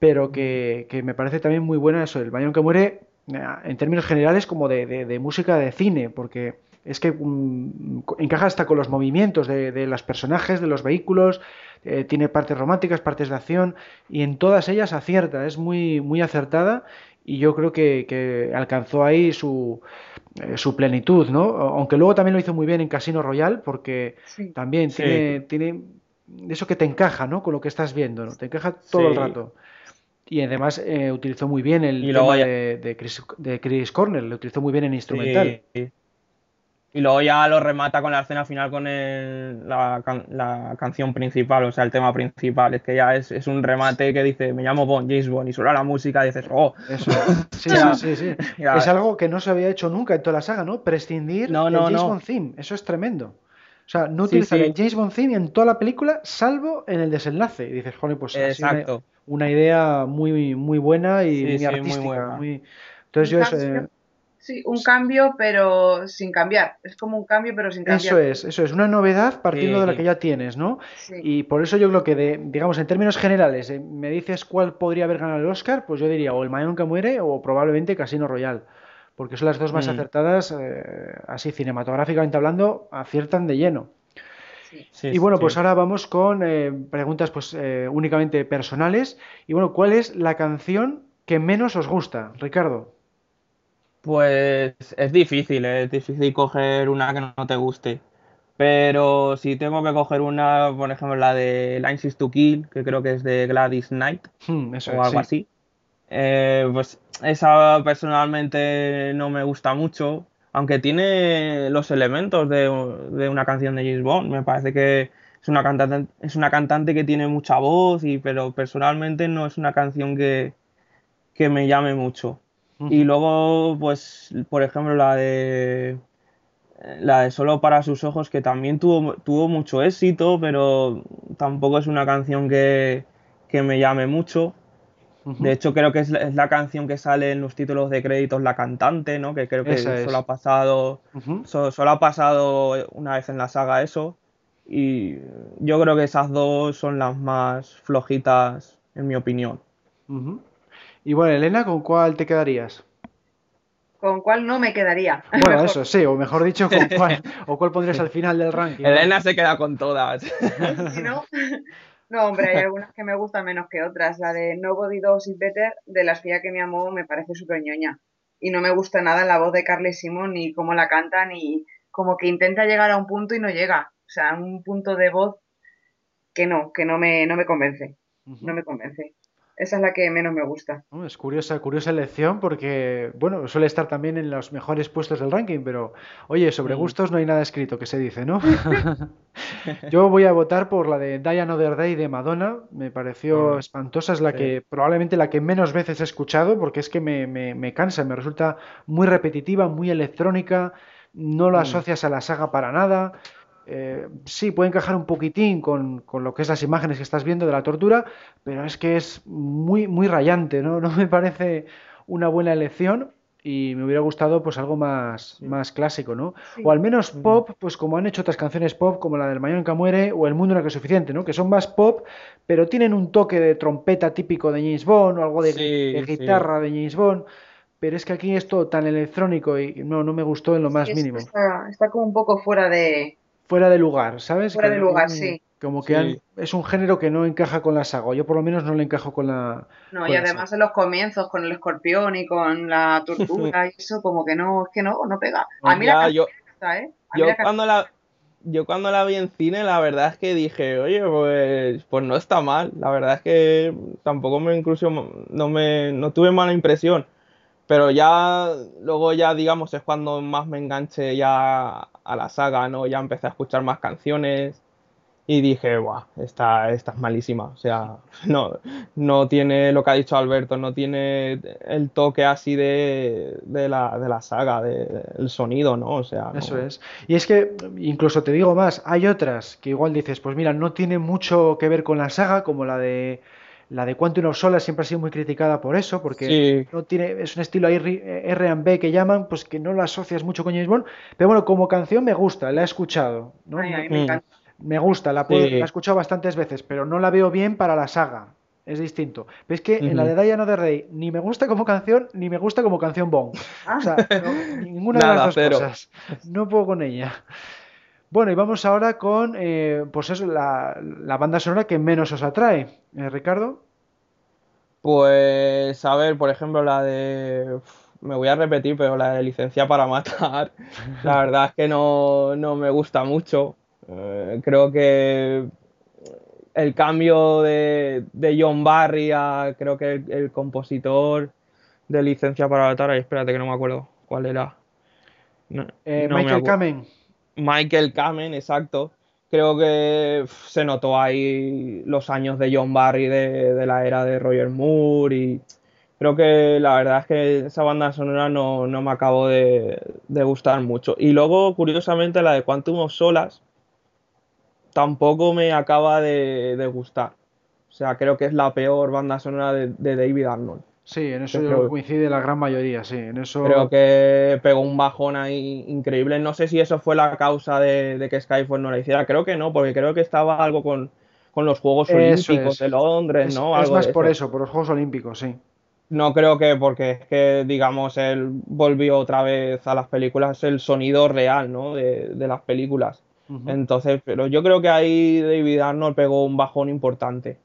pero que, que me parece también muy buena eso, El Mañana Nunca Muere, eh, en términos generales como de, de- de música de cine, porque es que mm, encaja hasta con los movimientos de, de los personajes, de los vehículos, eh, tiene partes románticas, partes de acción, y en todas ellas acierta, es muy, muy acertada, y yo creo que, que alcanzó ahí su, eh, su plenitud, ¿no? Aunque luego también lo hizo muy bien en Casino Royale, porque Sí. también Sí. tiene, tiene eso que te encaja, ¿no? Con lo que estás viendo, ¿no? Te encaja todo el Sí. rato. Y además eh, utilizó muy bien el Y tema ya- de, de Chris, de Chris Cornell, lo utilizó muy bien en instrumental. sí. Y luego ya lo remata con la escena final con el- la, la canción principal, o sea, el tema principal. Es que ya es, es un remate que dice, me llamo Bond, James Bond, y suena la música y dices, oh, Eso, sí, Ya. sí, sí, sí. Ya. Es algo que no se había hecho nunca en toda la saga, ¿no? Prescindir No, del no, James no. Bond theme. Eso es tremendo. O sea, no utilizar sí. el James Bond theme en toda la película, salvo en el desenlace. Y dices, joder, pues una, exacto. una idea muy, muy buena y Sí, muy sí, muy artística. buena. muy- Entonces yo eso, eh, sí, un cambio, pero sin cambiar. Es como un cambio, pero sin cambiar. eso es, eso es, una novedad partiendo de la Sí. que ya tienes, ¿no? Sí. Y por eso yo creo que, de, digamos, en términos generales, eh, me dices cuál podría haber ganado el Oscar, pues yo diría o El Mañana Nunca Muere o probablemente Casino Royale, porque son las dos más Mm. acertadas, eh, así cinematográficamente hablando, aciertan de lleno. y bueno, pues ahora vamos con eh, preguntas pues eh, únicamente personales. Y bueno, ¿cuál es la canción que menos os gusta, Ricardo? Pues es difícil, es difícil coger una que no te guste. Pero si tengo que coger una, por ejemplo, la de Lines to Kill, que creo que es de Gladys Knight, hmm, o algo así. Eh, pues esa personalmente no me gusta mucho, aunque tiene los elementos de, una canción de James Bond. Me parece que es una cantante, es una cantante que tiene mucha voz, y, pero personalmente no es una canción que, que me llame mucho. Y luego, pues, por ejemplo, la de la de Solo para sus ojos, que también tuvo, tuvo mucho éxito, pero tampoco es una canción que, me llame mucho. De hecho, creo que es la, canción que sale en los títulos de créditos la cantante, ¿no? Que creo que solo ha pasado. solo, ha pasado una vez en la saga eso. Y yo creo que esas dos son las más flojitas, en mi opinión. Y bueno, Elena, ¿con cuál te quedarías? con cuál no me quedaría. Bueno, eso sí, o mejor dicho, con cuál, o cuál pondrías al final del ranking. Elena se queda con todas. ¿No? no, hombre, hay algunas que me gustan menos que otras. La de Nobody Does It Better, de la espía que me amó, me parece súper ñoña. Y no me gusta nada la voz de Carly Simon, ni cómo la canta, ni como que intenta llegar a un punto y no llega. O sea, un punto de voz que no, que no me, no me convence. No me convence. Esa es la que menos me gusta. Es curiosa, curiosa elección porque, bueno, suele estar también en los mejores puestos del ranking, pero oye, sobre gustos no hay nada escrito que se dice, ¿no? Yo voy a votar por la de Die Another Day de Madonna, me pareció espantosa, es la que probablemente la que menos veces he escuchado porque es que me, me, cansa, me resulta muy repetitiva, muy electrónica, no lo mm. asocias a la saga para nada. Eh, sí, puede encajar un poquitín con, lo que es las imágenes que estás viendo de la tortura, pero es que es muy, muy rayante, ¿no? No me parece una buena elección y me hubiera gustado pues algo más, más clásico, ¿no? O al menos pop, pues como han hecho otras canciones pop, como la del Mañana muere o El mundo no es suficiente, ¿no? Que son más pop, pero tienen un toque de trompeta típico de James Bond o algo de, guitarra de James Bond. Pero es que aquí es todo tan electrónico y no, no me gustó en lo más mínimo. está como un poco fuera de, fuera de lugar, ¿sabes? Fuera de lugar, sí. Como que es un género que no encaja con la saga. Yo por lo menos no le encajo con la. No, y además en los comienzos con el escorpión y con la tortura y eso, como que no, es que no, no pega. A mí la yo, ¿eh? yo cuando la yo cuando la vi en cine, la verdad es que dije, oye, pues, pues no está mal. La verdad es que tampoco me incluso no me no tuve mala impresión. Pero ya, luego ya, digamos, es cuando más me enganché ya a la saga, ¿no? Ya empecé a escuchar más canciones y dije, guau, esta, esta es malísima. O sea, no, no tiene lo que ha dicho Alberto, no tiene el toque así de, de, la, de la saga, del sonido, ¿no? O sea. Eso es. Y es que, incluso te digo más, hay otras que igual dices, pues mira, no tiene mucho que ver con la saga, como la de la de Quantum of Solace siempre ha sido muy criticada por eso, porque no tiene, es un estilo R&B que llaman, pues que no lo asocias mucho con James Bond. Pero bueno, como canción me gusta, la he escuchado. me, gusta, la, he escuchado bastantes veces, pero no la veo bien para la saga. Es distinto. Pero es que en la de Diana de Rey ni me gusta como canción, ni me gusta como canción Bond. O sea, ninguna de las dos cosas. No puedo con ella. Bueno, y vamos ahora con eh, pues eso, la, banda sonora que menos os atrae, ¿eh, Ricardo. Pues, a ver, por ejemplo, la de. Me voy a repetir, pero la de licencia para matar, la verdad es que no, me gusta mucho. Eh, creo que el cambio de, John Barry a creo que el, compositor de licencia para matar, espérate que no me acuerdo cuál era. Michael Kamen. Michael Kamen, exacto. Creo que se notó ahí los años de John Barry de, la era de Roger Moore y creo que la verdad es que esa banda sonora no, me acabó de, gustar mucho. Y luego, curiosamente, la de Quantum of Solas tampoco me acaba de, gustar. O sea, creo que es la peor banda sonora de David Arnold. Sí, en eso coincide la gran mayoría, sí. En eso... Creo que pegó un bajón ahí increíble. No sé si eso fue la causa de, que Skyfall no la hiciera. Creo que no, porque creo que estaba algo con, los Juegos Olímpicos de Londres, ¿no? es más por eso, por los Juegos Olímpicos, sí. No creo que porque es que, digamos, él volvió otra vez a las películas el sonido real, ¿no? De, las películas. Entonces, pero yo creo que ahí David Arnold pegó un bajón importante.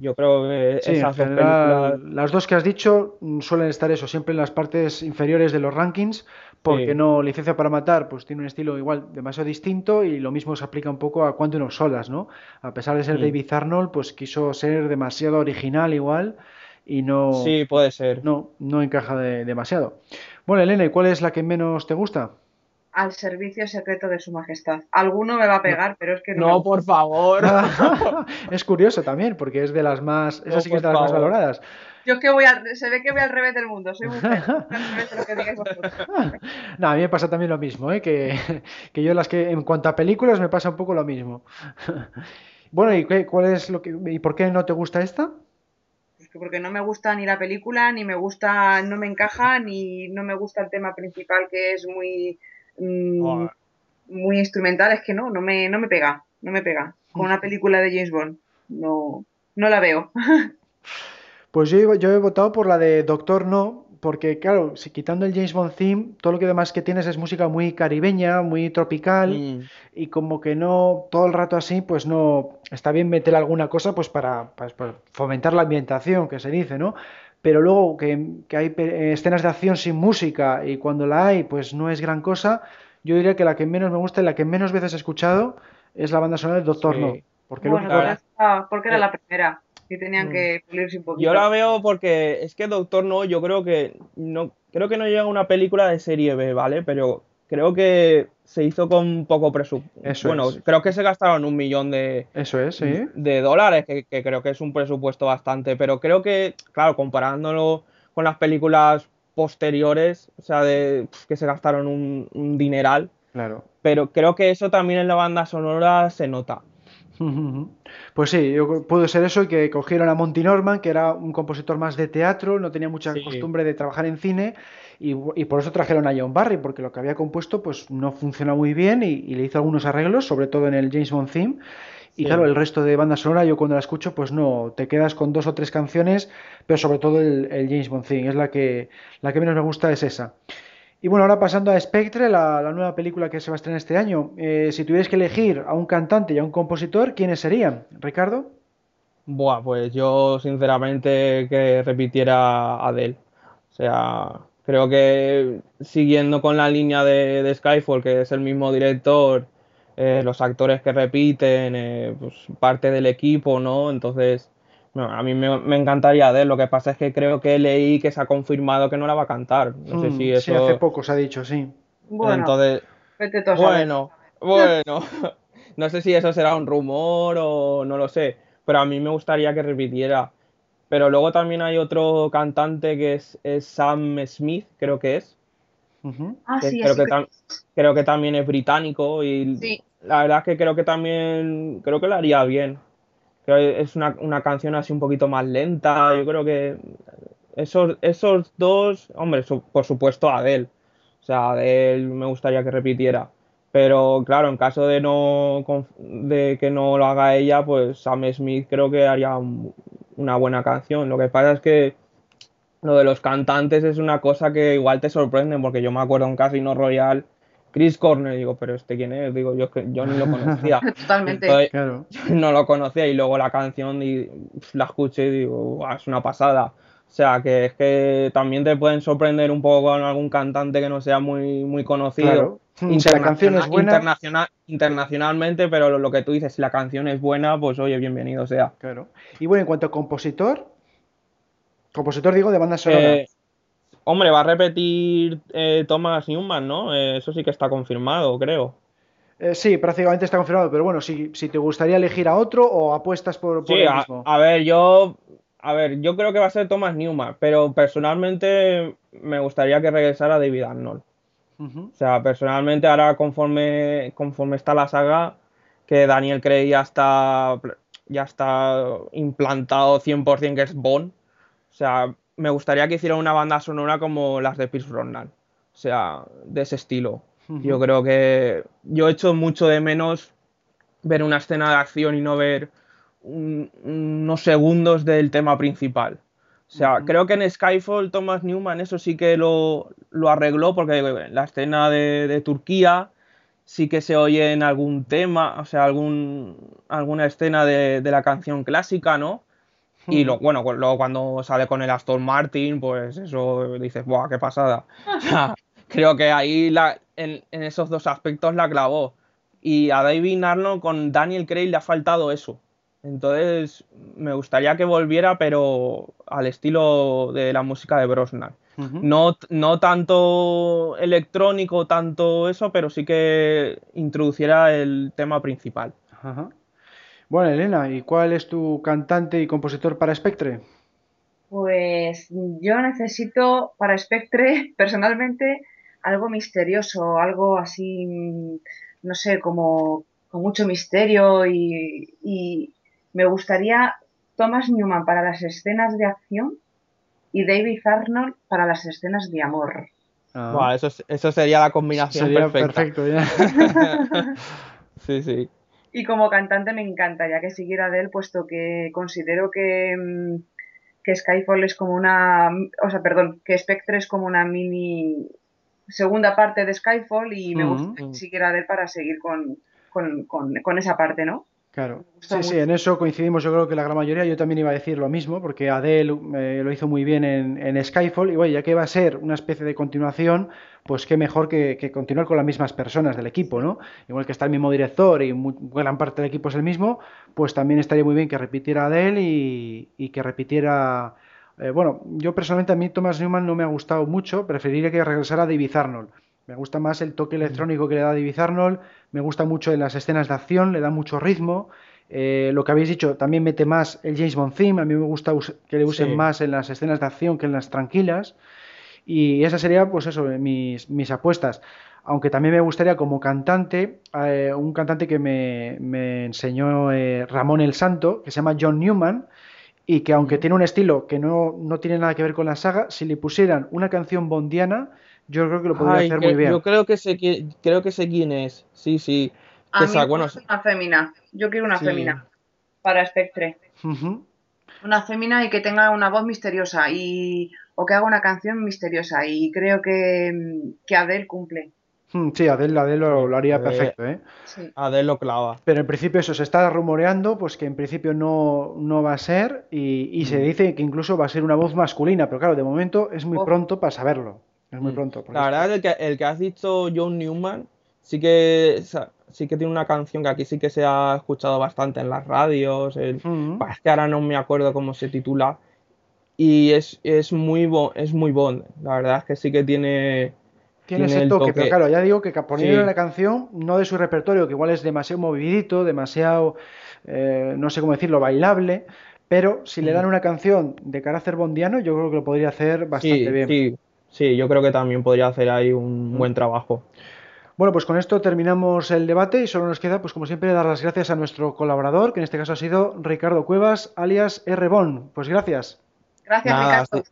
Yo creo que esas dos películas... las dos que has dicho mm, suelen estar eso, siempre en las partes inferiores de los rankings, porque no Licencia para Matar, pues tiene un estilo igual demasiado distinto y lo mismo se aplica un poco a Quantum Solas, ¿no? A pesar de ser David Arnold, pues quiso ser demasiado original igual y no... Sí, puede ser. No, no encaja demasiado. Bueno, Elena, ¿y cuál es la que menos te gusta? Al servicio secreto de su majestad. Alguno me va a pegar, pero es que no. No, por favor. es curioso también, porque es de las más. Esa sí que es de las más valoradas. Yo que voy al, se ve que voy al revés del mundo, soy mujer. no, a mí me pasa también lo mismo, ¿eh? que, que yo las que en cuanto a películas me pasa un poco lo mismo. bueno, ¿y qué, cuál es lo que y por qué no te gusta esta? porque no me gusta ni la película, ni me gusta, no me encaja, ni no me gusta el tema principal que es muy, mm, muy instrumental, es que no, no me, no me pega, no me pega. Con una película de James Bond, no, no la veo. Pues yo, yo he votado por la de Doctor No, porque claro, si quitando el James Bond theme, todo lo que demás que tienes es música muy caribeña, muy tropical mm. y como que no todo el rato así, pues no está bien meter alguna cosa pues para, fomentar la ambientación, que se dice, ¿no? Pero luego que, hay escenas de acción sin música y cuando la hay, pues no es gran cosa. Yo diría que la que menos me gusta y la que menos veces he escuchado es la banda sonora de Doctor No. Porque, bueno, porque era la primera tenían mm. que pulirse un poquito. Yo la veo porque es que Doctor No, yo creo que no creo que no llega una película de serie B, ¿vale? Pero creo que se hizo con poco presupuesto. Bueno, creo que se gastaron un millón de, Eso es, ¿sí? de dólares, que, creo que es un presupuesto bastante. Pero creo que, claro, comparándolo con las películas posteriores, o sea, de que se gastaron un, un dineral. Claro. Pero creo que eso también en la banda sonora se nota. Pues sí, yo, pudo ser eso y que cogieron a Monty Norman, que era un compositor más de teatro, no tenía mucha costumbre de trabajar en cine y, por eso trajeron a John Barry, porque lo que había compuesto pues no funcionó muy bien y, le hizo algunos arreglos, sobre todo en el James Bond theme. Y claro, el resto de banda sonora, yo cuando la escucho, pues no, te quedas con dos o tres canciones, pero sobre todo el, el James Bond theme, es la que, la que menos me gusta es esa. Y bueno, ahora pasando a Spectre, la, nueva película que se va a estrenar este año. Eh, si tuvierais que elegir a un cantante y a un compositor, ¿quiénes serían? ¿Ricardo? Buah, pues yo sinceramente que repitiera Adele. O sea, creo que siguiendo con la línea de, Skyfall, que es el mismo director, eh, los actores que repiten, eh, pues parte del equipo, ¿no? Entonces, a mí me, encantaría de Lo que pasa es que creo que leí que se ha confirmado que no la va a cantar. No sé mm, si eso. Sí, hace poco se ha dicho, sí. Bueno, Entonces, bueno, bueno. no sé si eso será un rumor o no lo sé. Pero a mí me gustaría que repitiera. Pero luego también hay otro cantante que es, Sam Smith, creo que es. Ah, sí, creo, que creo que también es británico y la verdad es que creo que también creo que lo haría bien es una, canción así un poquito más lenta. Yo creo que esos, esos dos, hombre, por supuesto Adele. O sea, Adele me gustaría que repitiera. Pero claro, en caso de no de que no lo haga ella, pues Sam Smith creo que haría una buena canción. Lo que pasa es que lo de los cantantes es una cosa que igual te sorprende, porque yo me acuerdo en Casino Royale Chris Cornell, digo, pero este quién es, digo, yo, yo ni lo conocía. Totalmente. claro. No lo conocía y luego la canción y la escuché y digo, es una pasada. O sea, que es que también te pueden sorprender un poco con algún cantante que no sea muy, muy conocido. Claro. Si la canción es buena. Internacional, internacionalmente, pero lo, que tú dices, si la canción es buena, pues oye, bienvenido sea. Claro. Y bueno, en cuanto a compositor, compositor digo de banda sonora. Eh, Hombre, va a repetir eh, Thomas Newman, ¿no? Eh, eso sí que está confirmado, creo. Eh, sí, prácticamente está confirmado, pero bueno, si, si te gustaría elegir a otro o apuestas por, por sí, mismo. A, ver, yo, a ver, yo creo que va a ser Thomas Newman, pero personalmente me gustaría que regresara David Arnold. O sea, personalmente ahora conforme, conforme está la saga, que Daniel Craig ya está, ya está implantado 100% que es Bond. O sea, me gustaría que hiciera una banda sonora como las de Pierce Brosnan. O sea, de ese estilo. Yo creo que yo he hecho mucho de menos ver una escena de acción y no ver unos segundos del tema principal. O sea, creo que en Skyfall Thomas Newman eso sí que lo, arregló porque la escena de, Turquía sí que se oye en algún tema, o sea, algún, alguna escena de, la canción clásica, ¿no? Y lo, bueno, luego cuando sale con el Aston Martin, pues eso dices, ¡buah, qué pasada! creo que ahí la, en, esos dos aspectos la clavó. Y a David Arnold con Daniel Craig le ha faltado eso. Entonces, me gustaría que volviera, pero al estilo de la música de Brosnan. no, no tanto electrónico, tanto eso, pero sí que introduciera el tema principal. Bueno, Elena, ¿y cuál es tu cantante y compositor para Spectre? Pues yo necesito para Spectre, personalmente, algo misterioso, algo así, no sé, como con mucho misterio y, me gustaría Thomas Newman para las escenas de acción y David Arnold para las escenas de amor. Ah. eso, sería la combinación sería perfecto. Ya. sí, sí. Y como cantante me encantaría que siguiera de él, puesto que considero que, mm, que Skyfall es como una, o sea, perdón, que Spectre es como una mini segunda parte de Skyfall y me gusta que siguiera de él para seguir con, con, esa parte, ¿no? Claro, sí, sí, en eso coincidimos yo creo que la gran mayoría, yo también iba a decir lo mismo, porque Adele eh, lo hizo muy bien en, Skyfall, y bueno, ya que va a ser una especie de continuación, pues qué mejor que, continuar con las mismas personas del equipo, ¿no? Igual que está el mismo director y gran parte del equipo es el mismo, pues también estaría muy bien que repitiera Adele y, y que repitiera... Eh, bueno, yo personalmente a mí Thomas Newman no me ha gustado mucho, preferiría que regresara a David Arnold. Me gusta más el toque electrónico que le da David Arnold, me gusta mucho en las escenas de acción, le da mucho ritmo. Eh, lo que habéis dicho, también mete más el James Bond theme, a mí me gusta que le usen más en las escenas de acción que en las tranquilas. Y esa sería, pues eso, mis, mis apuestas. Aunque también me gustaría como cantante, eh, un cantante que me, me enseñó eh, Ramón el Santo, que se llama John Newman, y que aunque tiene un estilo que no, no tiene nada que ver con la saga, si le pusieran una canción bondiana, yo creo que lo podría hacer muy bien. Yo creo que sé, creo que sé quién es. Sí, sí. A mí bueno, una fémina. Yo quiero una fémina para Spectre. Una fémina y que tenga una voz misteriosa y o que haga una canción misteriosa y creo que, que Adele cumple. Hmm, sí, Adele, Adele lo, haría perfecto, ¿eh? Adele lo clava. Pero en principio eso se está rumoreando, pues que en principio no, no va a ser y, se mm. dice que incluso va a ser una voz masculina, pero claro, de momento es muy pronto para saberlo. Es muy mm. pronto. La verdad es que el que has dicho John Newman sí que sí que tiene una canción que aquí sí que se ha escuchado bastante en las radios. El, mm. Es que ahora no me acuerdo cómo se titula. Y es, es muy bon, es muy bon. La verdad es que sí que tiene. Tiene, ese toque, pero claro, ya digo que poniendo la canción, no de su repertorio, que igual es demasiado movidito, demasiado, eh, no sé cómo decirlo, bailable, pero si le mm. dan una canción de carácter bondiano, yo creo que lo podría hacer bastante bien. Sí, Sí, yo creo que también podría hacer ahí un buen trabajo. Bueno, pues con esto terminamos el debate y solo nos queda, pues como siempre, dar las gracias a nuestro colaborador, que en este caso ha sido Ricardo Cuevas, alias R-Bon. Pues gracias. Gracias, Ricardo.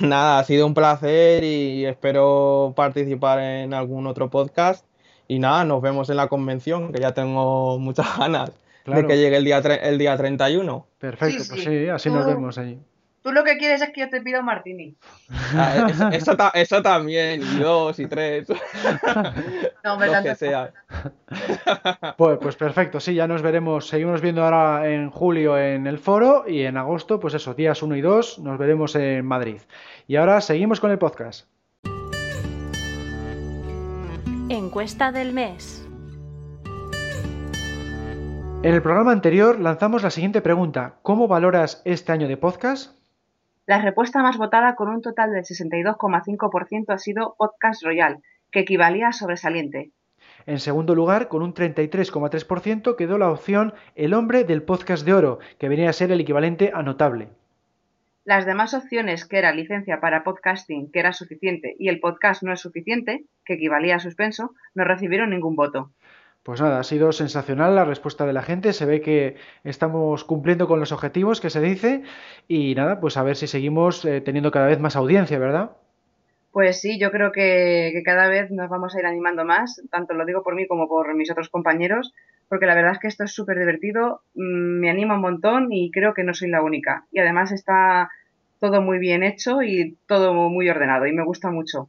nada, ha sido un placer y espero participar en algún otro podcast. Y nada, nos vemos en la convención, que ya tengo muchas ganas de que llegue el día, el día 31. Perfecto, pues sí, así nos vemos allí. Tú lo que quieres es que yo te pida un martini. Ah, eso, también, y dos y tres. No, me lo que sea. Pues, pues perfecto, sí, ya nos veremos. Seguimos viendo ahora en julio en el foro y en agosto, pues eso, días 1 y 2, nos veremos en Madrid. Y ahora seguimos con el podcast. Encuesta del mes. En el programa anterior lanzamos la siguiente pregunta. ¿Cómo valoras este año de podcast? La respuesta más votada con un total del 62,5% ha sido Podcast Royal, que equivalía a sobresaliente. En segundo lugar, con un 33,3% quedó la opción El hombre del podcast de oro, que venía a ser el equivalente a notable. Las demás opciones, que era licencia para podcasting, que era suficiente, y el podcast no es suficiente, que equivalía a suspenso, no recibieron ningún voto. Pues nada, ha sido sensacional la respuesta de la gente. Se ve que estamos cumpliendo con los objetivos que se dice. Y nada, pues a ver si seguimos eh, teniendo cada vez más audiencia, ¿verdad? Pues sí, yo creo que, cada vez nos vamos a ir animando más, tanto lo digo por mí como por mis otros compañeros, porque la verdad es que esto es súper divertido, mm, me anima un montón y creo que no soy la única. Y además está todo muy bien hecho y todo muy ordenado y me gusta mucho.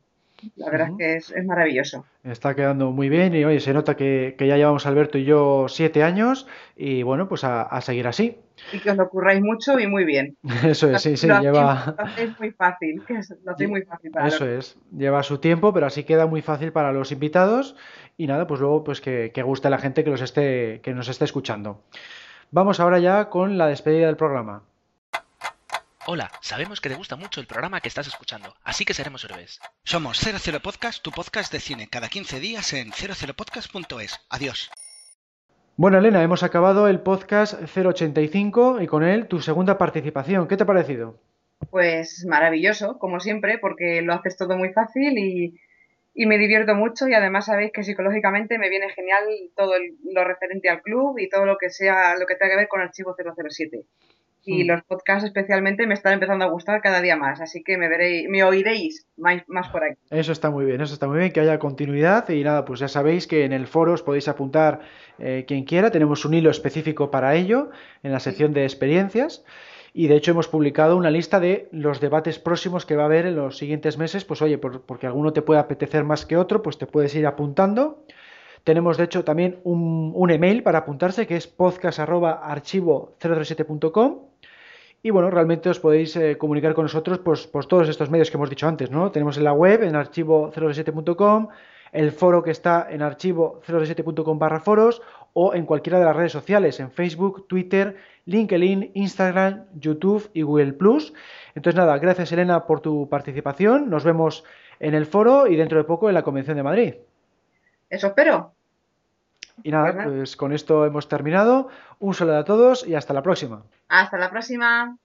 La verdad es que es, maravilloso. Está quedando muy bien y oye, se nota que, ya llevamos Alberto y yo siete años y bueno, pues a, seguir así. Y que os lo curráis mucho y muy bien. Eso es, sí, sí, lleva... Es muy fácil, que lo hacéis muy fácil para Eso es, lleva su tiempo, pero así queda muy fácil para los invitados y nada, pues luego pues que, que guste a la gente que, los esté, que nos esté escuchando. Vamos ahora ya con la despedida del programa. Hola, sabemos que te gusta mucho el programa que estás escuchando, así que seremos héroes. Somos 00 Podcast, tu podcast de cine, cada 15 días en 00podcast.es. Adiós. Bueno, Elena, hemos acabado el podcast 085 y con él tu segunda participación. ¿Qué te ha parecido? Pues maravilloso, como siempre, porque lo haces todo muy fácil y, me divierto mucho y además sabéis que psicológicamente me viene genial todo lo referente al club y todo lo que sea, lo que tenga que ver con Archivo 007 y mm. los podcasts especialmente me están empezando a gustar cada día más, así que me veréis, me oiréis más, por aquí. Eso está muy bien, eso está muy bien, que haya continuidad y nada, pues ya sabéis que en el foro os podéis apuntar eh, quien quiera, tenemos un hilo específico para ello en la sección de experiencias y de hecho hemos publicado una lista de los debates próximos que va a haber en los siguientes meses, pues oye, porque alguno te puede apetecer más que otro, pues te puedes ir apuntando. Tenemos de hecho también un, un email para apuntarse que es podcast.archivo037.com y bueno, realmente os podéis eh, comunicar con nosotros pues, por todos estos medios que hemos dicho antes, ¿no? Tenemos en la web, en archivo067.com, el foro que está en archivo067.com barra foros o en cualquiera de las redes sociales, en Facebook, Twitter, LinkedIn, Instagram, YouTube y Google. Entonces nada, gracias Elena por tu participación. Nos vemos en el foro y dentro de poco en la Convención de Madrid. Eso espero. Y nada, pues con esto hemos terminado. Un saludo a todos y hasta la próxima. Hasta la próxima.